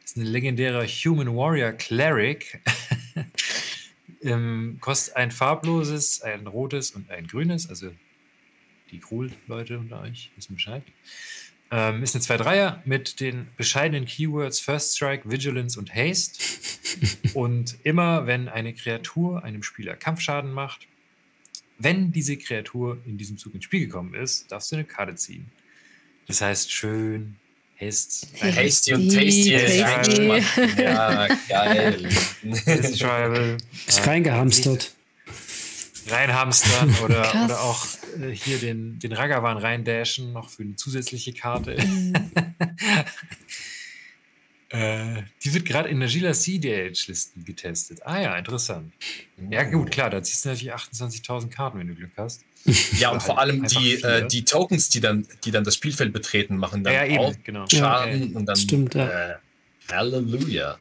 Das ist ein legendärer Human Warrior Cleric. ähm, kostet ein farbloses, ein rotes und ein grünes, also die Krul-Leute unter euch wissen Bescheid. Ähm, ist eine 2-3er mit den bescheidenen Keywords First Strike, Vigilance und Haste. und immer, wenn eine Kreatur einem Spieler Kampfschaden macht, wenn diese Kreatur in diesem Zug ins Spiel gekommen ist, darfst du eine Karte ziehen. Das heißt, schön Haste. Hasty und Tasty. tasty. Ja, geil. Ist reingehamstert reinhamstern oder, oder auch äh, hier den, den Ragavan reindashen, noch für eine zusätzliche Karte. Mhm. äh, die wird gerade in der Gila CDH-Listen getestet. Ah ja, interessant. Ja, gut, klar, da ziehst du natürlich 28.000 Karten, wenn du Glück hast. Ja, und vor allem die, äh, die Tokens, die dann, die dann das Spielfeld betreten, machen dann ja, auch genau. Schaden ja, und dann. Stimmt, ja. Äh, Halleluja.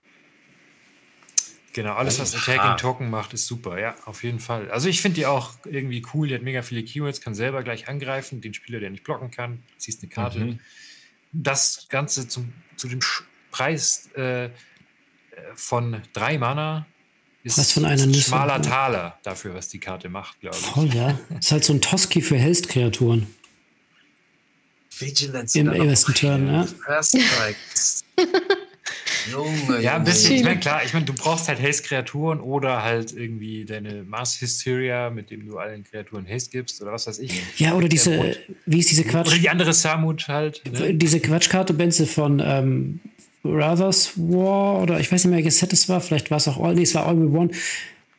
Genau, alles, was Attacking Token macht, ist super, ja, auf jeden Fall. Also ich finde die auch irgendwie cool, die hat mega viele Keywords, kann selber gleich angreifen, den Spieler, der nicht blocken kann, ziehst eine Karte. Mhm. Das Ganze zum, zu dem Preis äh, von drei Mana ist, was von einer ein schmaler Taler dafür, was die Karte macht, glaube ich. Voll, ja. Ist halt so ein Toski für Haste-Kreaturen. Vigilance im ersten Turn, ja. First Strike. Junge, ja, ein bisschen. Ich meine, klar, ich meine, du brauchst halt Haste-Kreaturen oder halt irgendwie deine Mars Hysteria, mit dem du allen Kreaturen Haste gibst oder was weiß ich. Ja, oder diese, wie ist diese Quatsch? Oder die andere Samut halt. Ne? Diese Quatschkarte, Benze von ähm, Brothers War oder ich weiß nicht mehr, welches Set es war. Vielleicht war es auch All, nee, es war All We One.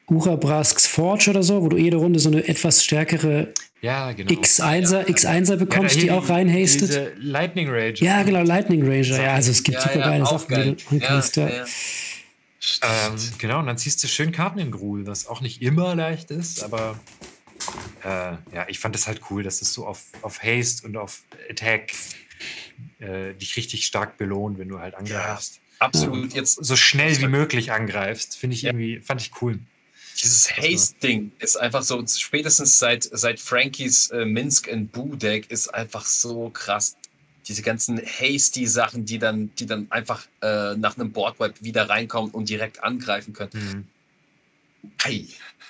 Urabrasks Forge oder so, wo du jede Runde so eine etwas stärkere ja, genau. X1er, X1er bekommst, ja, die, die auch reinhastet. Diese Lightning Ranger. Ja, genau, Lightning Ranger. Ja, also es gibt ja, super geile Sachen, geil. die du kannst. Ja. Ähm, genau, und dann ziehst du schön Karten in Gruul, was auch nicht immer leicht ist, aber äh, ja, ich fand es halt cool, dass es so auf, auf Haste und auf Attack äh, dich richtig stark belohnt, wenn du halt angreifst. absolut. Jetzt so schnell wie möglich angreifst, finde ich irgendwie, fand ich cool. Dieses Haste-Ding ist einfach so, spätestens seit, seit Frankies äh, Minsk and Boo Deck ist einfach so krass. Diese ganzen Hasty-Sachen, die dann, die dann einfach äh, nach einem Boardwipe wieder reinkommen und direkt angreifen können. Mhm. Hey.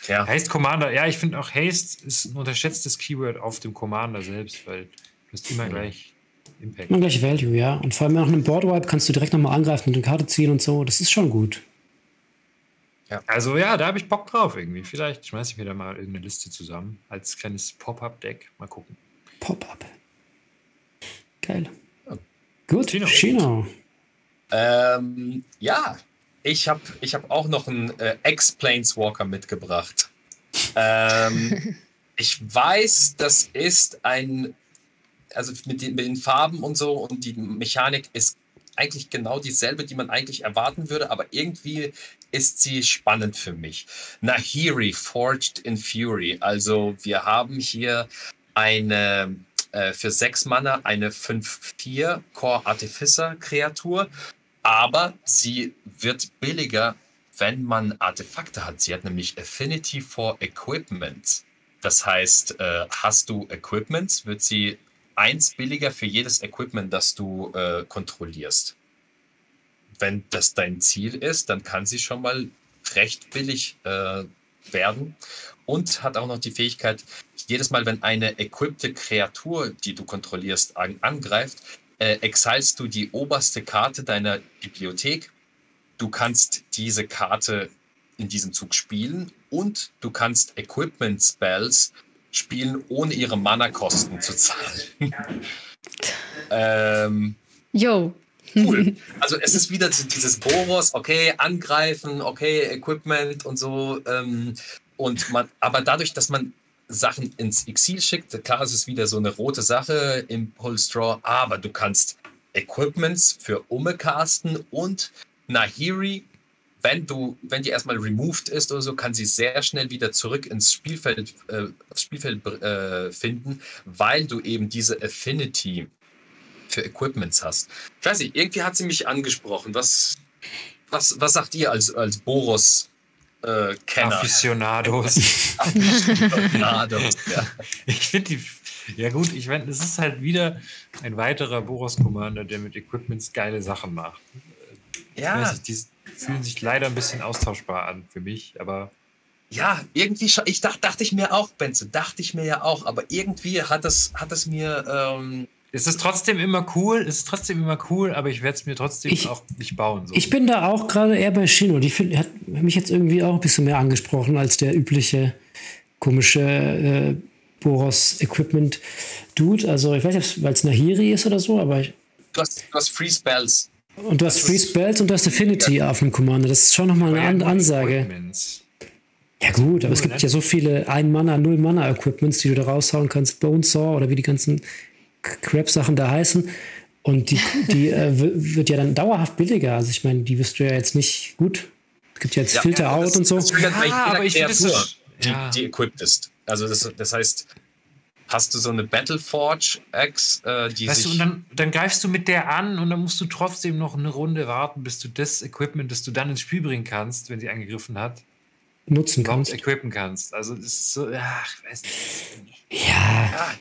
Ja. Haste Commander, ja, ich finde auch Haste ist ein unterschätztes Keyword auf dem Commander selbst, weil du hast immer gleich Impact. Immer gleich Value, ja. Und vor allem nach einem Boardwipe kannst du direkt nochmal angreifen und eine Karte ziehen und so. Das ist schon gut. Ja. Also ja, da habe ich Bock drauf irgendwie. Vielleicht schmeiße ich mir da mal irgendeine Liste zusammen als kleines Pop-up-Deck. Mal gucken. Pop-up. Geil. Ja. Gut, Chino. Chino. Ähm, ja, ich habe ich hab auch noch einen äh, Ex-Planeswalker mitgebracht. Ähm, ich weiß, das ist ein, also mit den, mit den Farben und so und die Mechanik ist eigentlich genau dieselbe, die man eigentlich erwarten würde, aber irgendwie ist sie spannend für mich. Nahiri, Forged in Fury. Also wir haben hier eine äh, für sechs Mana eine 5-4 Core Artificer Kreatur, aber sie wird billiger, wenn man Artefakte hat. Sie hat nämlich Affinity for Equipment. Das heißt, äh, hast du Equipments, wird sie eins billiger für jedes Equipment, das du äh, kontrollierst. Wenn das dein Ziel ist, dann kann sie schon mal recht billig äh, werden und hat auch noch die Fähigkeit, jedes Mal, wenn eine equipte Kreatur, die du kontrollierst, an, angreift, äh, exilst du die oberste Karte deiner Bibliothek. Du kannst diese Karte in diesem Zug spielen und du kannst Equipment Spells spielen, ohne ihre Mana-Kosten zu zahlen. ähm, Yo. Cool. Also es ist wieder dieses Boros, okay, angreifen, okay, Equipment und so. Ähm, und man, aber dadurch, dass man Sachen ins Exil schickt, klar, es ist wieder so eine rote Sache im Straw, aber du kannst Equipments für Umme casten und Nahiri wenn du, wenn die erstmal removed ist oder so, kann sie sehr schnell wieder zurück ins Spielfeld, äh, Spielfeld äh, finden, weil du eben diese Affinity für Equipments hast. Ich weiß nicht, irgendwie hat sie mich angesprochen. Was, was, was sagt ihr als, als Boros äh, Kenner? Aficionados. Aficionados, ja. Ich finde die. Ja, gut, ich meine, es ist halt wieder ein weiterer Boros Commander, der mit Equipments geile Sachen macht. Ich Ja. weiß nicht, die fühlen sich leider ein bisschen austauschbar an für mich, aber Ja, irgendwie, scha- ich dachte, dachte ich mir auch, Benze, dachte ich mir ja auch, aber irgendwie hat es, hat es mir, ähm, es ist trotzdem immer cool, es ist trotzdem immer cool, aber ich werde es mir trotzdem Ich- auch nicht bauen. So. Ich bin da auch gerade eher bei Shino. Die find, hat mich jetzt irgendwie auch ein bisschen mehr angesprochen als der übliche komische äh, Boros Equipment Dude. Also ich weiß nicht, weil es Nahiri ist oder so, aber ich, du, hast, du hast Free Spells. Und du hast Free Spells und du hast Affinity auf dem Commander. Das ist schon nochmal eine ja, An Ansage. Equipments. Ja gut, aber es gibt ne? ja so viele Ein-Mana, Null-Mana-Equipments, die du da raushauen kannst. Bone Saw oder wie die ganzen Crap-Sachen da heißen. Und die, die äh, wird ja dann dauerhaft billiger. Also ich meine, die wirst du ja jetzt nicht gut. Es gibt ja jetzt Ja, Filter ja, Out das- und so. das Ja, jeder aber ich finde, das ist- die, ja. die equipped ist. Also das, das heißt, hast du so eine Battleforge Axe, äh, die Weißt du, und dann, dann greifst du mit der an und dann musst du trotzdem noch eine Runde warten, bis du das Equipment, das du dann ins Spiel bringen kannst, wenn sie angegriffen hat, nutzen kannst. equippen kannst. Also das ist so, ach, ich weiß nicht. Ja, ja,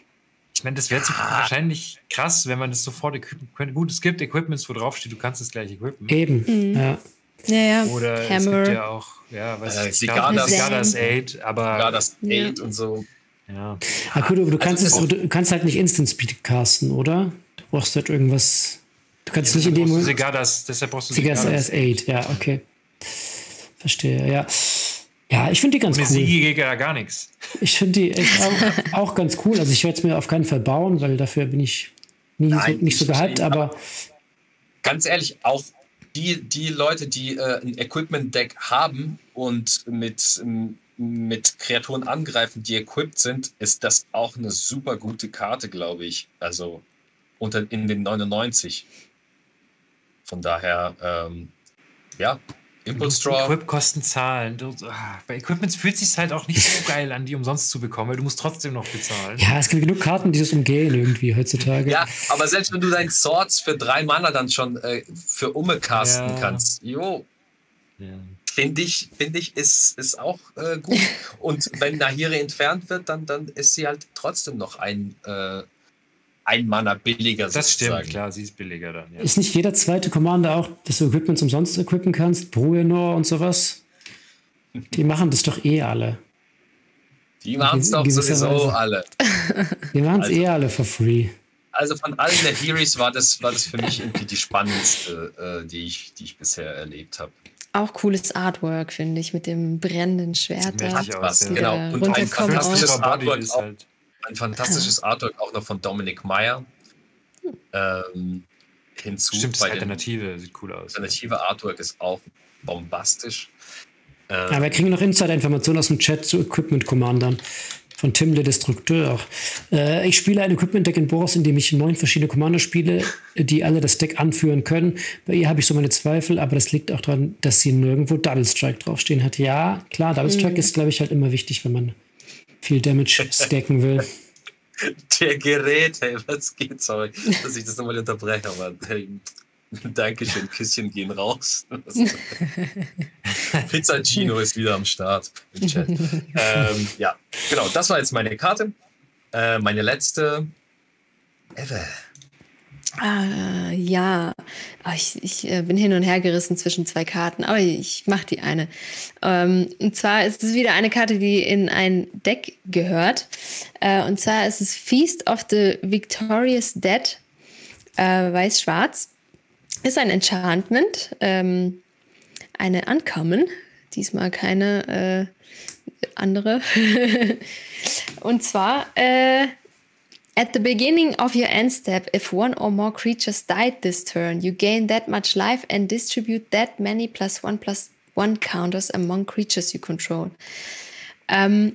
Ich meine, das wäre zu- wahrscheinlich krass, wenn man das sofort equippen könnte. Gut, es gibt Equipments, wo drauf steht, du kannst es gleich equippen. eben. Ja. Ja, ja. Oder es Hammer. gibt ja auch, ja, weiß Äh, ich, Sigadas- Sigadas 8, aber ja, das Ja. Aid und so. Ja. Gut, aber du kannst, Also es, du kannst halt nicht Instant Speed casten, oder? Du brauchst halt irgendwas. Du kannst nicht in dem Moment. Sigadas, deshalb brauchst du Sigas Sigadas. S8, ja, okay. Verstehe, ja. Ja, ich finde die ganz Ohne cool. Siege geht ja gar nichts. Ich finde die echt auch, auch ganz cool. Also ich werde es mir auf keinen Fall bauen, weil dafür bin ich nie Nein, so, nicht so gehypt, aber Ganz ehrlich, auch die, die Leute, die äh, ein Equipment-Deck haben und mit, ähm, mit Kreaturen angreifen, die equipped sind, ist das auch eine super gute Karte, glaube ich. Also unter, in den 99. Von daher, ähm, ja, Impulse Draw. Equip-Kosten zahlen. Du, ah, bei Equipments fühlt es sich halt auch nicht so geil an, die umsonst zu bekommen, weil du musst trotzdem noch bezahlen. ja, es gibt genug Karten, die das umgehen irgendwie heutzutage. Ja, aber selbst wenn du deinen Swords für drei Mana dann schon äh, für Umme casten Ja. kannst, jo, Ja. Finde ich, finde ich, ist, ist auch äh, gut. Und wenn Nahiri entfernt wird, dann, dann ist sie halt trotzdem noch ein, äh, ein Mana billiger Das stimmt, sozusagen. klar, sie ist billiger dann. Ja. Ist nicht jeder zweite Commander auch, dass du Equipments umsonst equippen kannst? Bruenor und sowas? Die machen das doch eh alle. Die machen es doch sowieso alle. Die machen es Also- eh alle for free. Also von allen Nahiris war das, war das für mich irgendwie die spannendste, äh, die, ich, die ich bisher erlebt habe. Auch cooles Artwork, finde ich, mit dem brennenden Schwert. Sieht da. aus, Was, ja. genau. Und ein fantastisches Artwork ist auch. halt. Ein fantastisches Artwork auch noch von Dominic Meyer. Ähm, hinzu Stimmt, das bei Alternative sieht cool aus. alternative Artwork ist auch bombastisch. Ähm, Aber wir kriegen noch Insider-Informationen aus dem Chat zu Equipment-Commandern. Von Tim le Destructeur. Äh, ich spiele ein Equipment-Deck in Boros, in dem ich neun verschiedene Commander spiele, die alle das Deck anführen können. Bei ihr habe ich so meine Zweifel, aber das liegt auch daran, dass sie nirgendwo Double Strike draufstehen hat. Ja, klar, Double Strike ist, glaube ich, halt immer wichtig, wenn man viel Damage stacken will. Der Gerät, hey, was geht? Sorry, dass ich das nochmal unterbreche, aber Dankeschön, Küsschen gehen raus. Pizza Gino ist wieder am Start im Chat. ähm, ja, genau, das war jetzt meine Karte. Äh, meine letzte. Ever. Ah, ja, Ah, ich, ich äh, bin hin und her gerissen zwischen zwei Karten, aber ich mache die eine. Ähm, und zwar ist es wieder eine Karte, die in ein Deck gehört. Äh, und zwar ist es Feast of the Victorious Dead, äh, weiß-schwarz. Ist ein Enchantment, ähm, eine Uncommon, diesmal keine äh, andere. und zwar äh, At the beginning of your end step, if one or more creatures died this turn, you gain that much life and distribute that many plus one plus one counters among creatures you control. Ähm,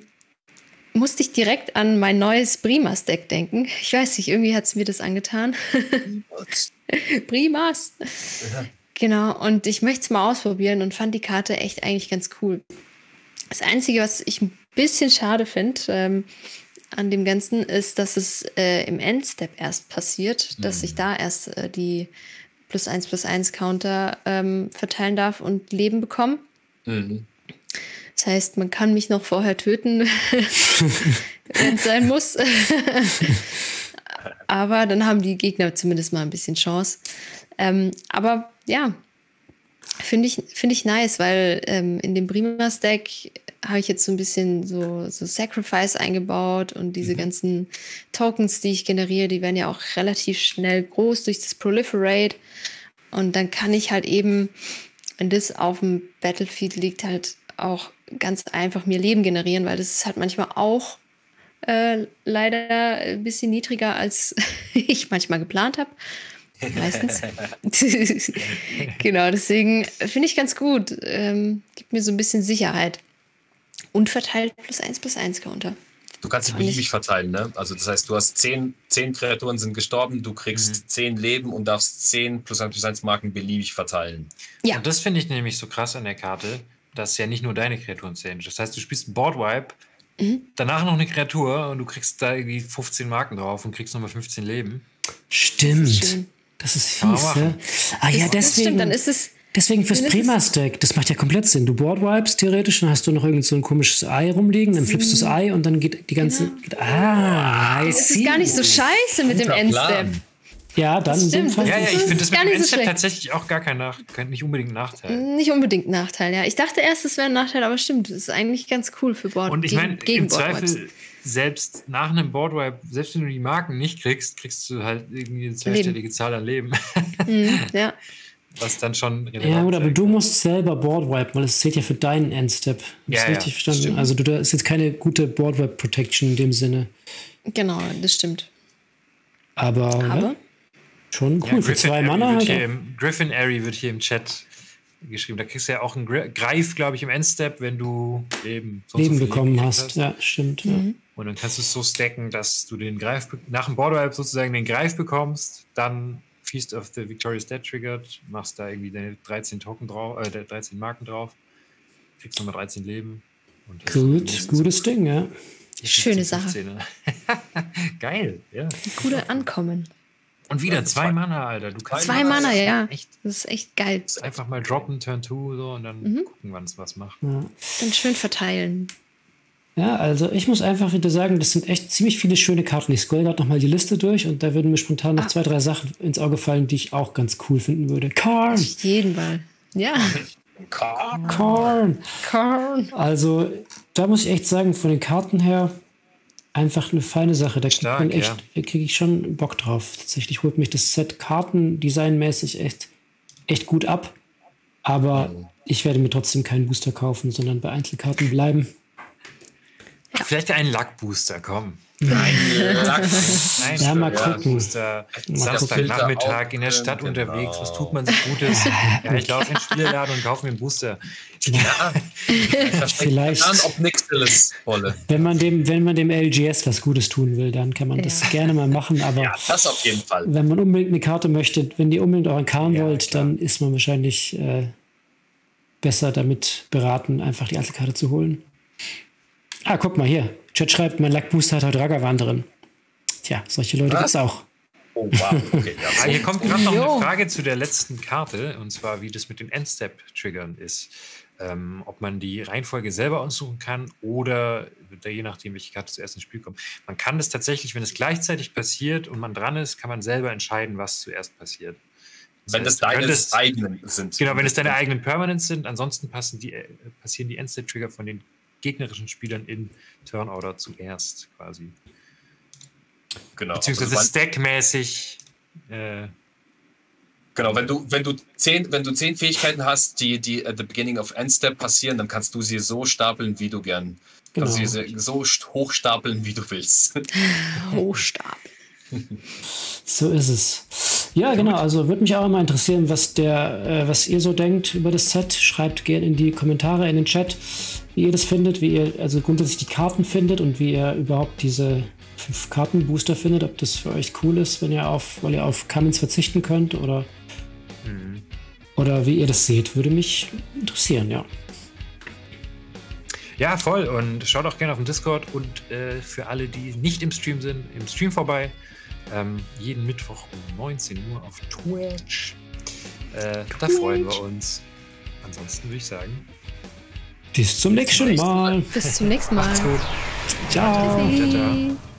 musste ich direkt an mein neues Primas-Deck denken. Ich weiß nicht, irgendwie hat es mir das angetan. Primas! Genau, und ich möchte es mal ausprobieren und fand die Karte echt eigentlich ganz cool. Das Einzige, was ich ein bisschen schade finde, ähm, an dem Ganzen ist, dass es äh, im Endstep erst passiert, dass Mhm. ich da erst äh, die plus 1 plus 1 Counter ähm, verteilen darf und Leben bekommen. Mhm. Das heißt, man kann mich noch vorher töten, wenn es sein muss. aber dann haben die Gegner zumindest mal ein bisschen Chance. Ähm, aber ja, finde ich, finde ich nice, weil ähm, in dem Prima-Stack habe ich jetzt so ein bisschen so, so Sacrifice eingebaut und diese ganzen Tokens, die ich generiere, die werden ja auch relativ schnell groß durch das Proliferate. Und dann kann ich halt eben, wenn das auf dem Battlefield liegt, halt auch ganz einfach mir Leben generieren, weil das ist halt manchmal auch äh, leider ein bisschen niedriger, als ich manchmal geplant habe. Meistens. genau, deswegen finde ich ganz gut. Ähm, gibt mir so ein bisschen Sicherheit. Und verteilt plus 1 plus 1 Counter. Du kannst sie Fand ich- beliebig verteilen, ne? Also das heißt, du hast zehn, zehn Kreaturen sind gestorben, du kriegst zehn Leben und darfst zehn plus 1 plus 1 Marken beliebig verteilen. Ja. Und das finde ich nämlich so krass an der Karte, dass ja nicht nur deine Kreaturen zählen. Das heißt, du spielst einen Boardwipe, Mhm. danach noch eine Kreatur und du kriegst da irgendwie 15 Marken drauf und kriegst nochmal 15 Leben. Stimmt. Das ist fies, ne? Ah ja, Das- das deswegen. Stimmt, dann ist es. Deswegen fürs Prima-Stack, das macht ja komplett Sinn. Du boardwipes theoretisch, dann hast du noch irgend so ein komisches Ei rumliegen, dann flippst du das Ei und dann geht die ganze. Geht, ah, I Es ist gar nicht so scheiße mit dem Endstep. Ja, dann dem stimmt. Fall. Ja, ja, ich Das finde ist das mit dem so tatsächlich auch gar kein, Nach kein nicht unbedingt ein Nachteil. Nicht unbedingt ein Nachteil, ja. Ich dachte erst, es wäre ein Nachteil, aber stimmt, das ist eigentlich ganz cool für Board. Und ich meine, im Boardwipes. Zweifel, selbst nach einem Boardwipe, selbst wenn du die Marken nicht kriegst, kriegst du halt irgendwie eine zweistellige Zahl an Leben, Mhm, ja. was dann schon Ja, gut, aber du musst selber boardwipen, weil es zählt ja für deinen Endstep. Ja, das ja, richtig verstanden? stimmt. Also du, da ist jetzt keine gute Boardwipe Protection in dem Sinne. Genau, das stimmt. Aber, Aber ja, schon cool. Ja, für zwei Mana Airy halt. wird hier auch. im, Griffin Airy wird hier im Chat geschrieben. Da kriegst du ja auch einen Gre- Greif, glaube ich, im Endstep, wenn du Leben, so so Leben viel bekommen gekriegt hast. Ja, stimmt. Ja. Mhm. Und dann kannst du es so stacken, dass du den Greif, nach dem Borderwipe sozusagen den Greif bekommst, dann Feast of the Victorious Dead triggert, machst da irgendwie deine 13 Token drauf, äh, 13 Marken drauf, kriegst nochmal 13 Leben. Und hast Gut, gutes Ding, ja. 15, Schöne Sache. 15? Geil, ja. Gute Ankommen. Und wieder Ja, zwei zwei- Mana, Alter. Du kannst Zwei Mana, ja. Echt Das ist echt geil. einfach mal droppen, Turn 2 so und dann Mhm. gucken, wann es was macht. ja. Dann schön verteilen. Ja, also ich muss einfach wieder sagen, das sind echt ziemlich viele schöne Karten. Ich scroll gerade nochmal die Liste durch und da würden mir spontan noch Ah. zwei, drei Sachen ins Auge fallen, die ich auch ganz cool finden würde. Karn! Auf jeden Fall. Ja, Karl. Karn! Korn. Also, da muss ich echt sagen, von den Karten her einfach eine feine Sache. Da kriegt man echt, ja. kriege ich schon Bock drauf. Tatsächlich holt mich das Set kartendesignmäßig echt, echt gut ab. Aber ich werde mir trotzdem keinen Booster kaufen, sondern bei Einzelkarten bleiben. Vielleicht ein Luck-Booster, komm. Nein, Lack. Nein, Ja, mal gucken. Mal Samstagnachmittag in der Stadt genau. unterwegs. Was tut man sich Gutes? ja, ich laufe in den Spielladen und kaufe mir einen Booster. Ja. Vielleicht. An, ob nix ist, wolle. Wenn man dem, wenn man dem LGS was Gutes tun will, dann kann man das Ja. gerne mal machen. Aber Ja, das auf jeden Fall. wenn man unbedingt eine Karte möchte, wenn ihr unbedingt euren Karn Ja, wollt, klar. dann ist man wahrscheinlich äh, besser damit beraten, einfach die Einzelkarte zu holen. Ah, guck mal hier. Chat schreibt, mein Lackbooster hat heute Ragavan drin. Tja, solche Leute Was? gibt's auch. Oh, wow. Okay, ja, Ah, hier kommt gerade noch eine Frage zu der letzten Karte, und zwar, wie das mit den Endstep-Triggern ist. Ähm, ob man die Reihenfolge selber aussuchen kann oder je nachdem, welche Karte zuerst ins Spiel kommt. Man kann das tatsächlich, wenn es gleichzeitig passiert und man dran ist, kann man selber entscheiden, was zuerst passiert. wenn das heißt, du deine könntest- eigenen sind. Genau, wenn es deine eigenen Permanents sind, ansonsten passen die, äh, passieren die Endstep-Trigger von den gegnerischen Spielern in Turnorder zuerst quasi. Genau. Beziehungsweise Also, stackmäßig. Äh, Genau, wenn du, wenn du zehn, wenn du zehn Fähigkeiten hast, die, die at the beginning of Endstep passieren, dann kannst du sie so stapeln, wie du gern. Kannst Genau. du sie so st- hochstapeln, wie du willst. Hochstab. So ist es. Ja, genau. Also würde mich auch immer interessieren, was der, äh, was ihr so denkt über das Set. Schreibt gerne in die Kommentare, in den Chat, wie ihr das findet, wie ihr also grundsätzlich die Karten findet und wie ihr überhaupt diese fünf Karten Booster findet, ob das für euch cool ist, wenn ihr auf, weil ihr auf Cummins verzichten könnt oder mhm. oder wie ihr das seht, würde mich interessieren, ja. Ja, voll. Und schaut auch gerne auf dem Discord und äh, für alle, die nicht im Stream sind, im Stream vorbei. Ähm, jeden Mittwoch um 19 Uhr auf Twitch. Äh, Twitch. Da freuen wir uns. Ansonsten würde ich sagen, bis zum nächsten Mal. Bis zum nächsten Mal. Macht's gut. Ciao. Ciao.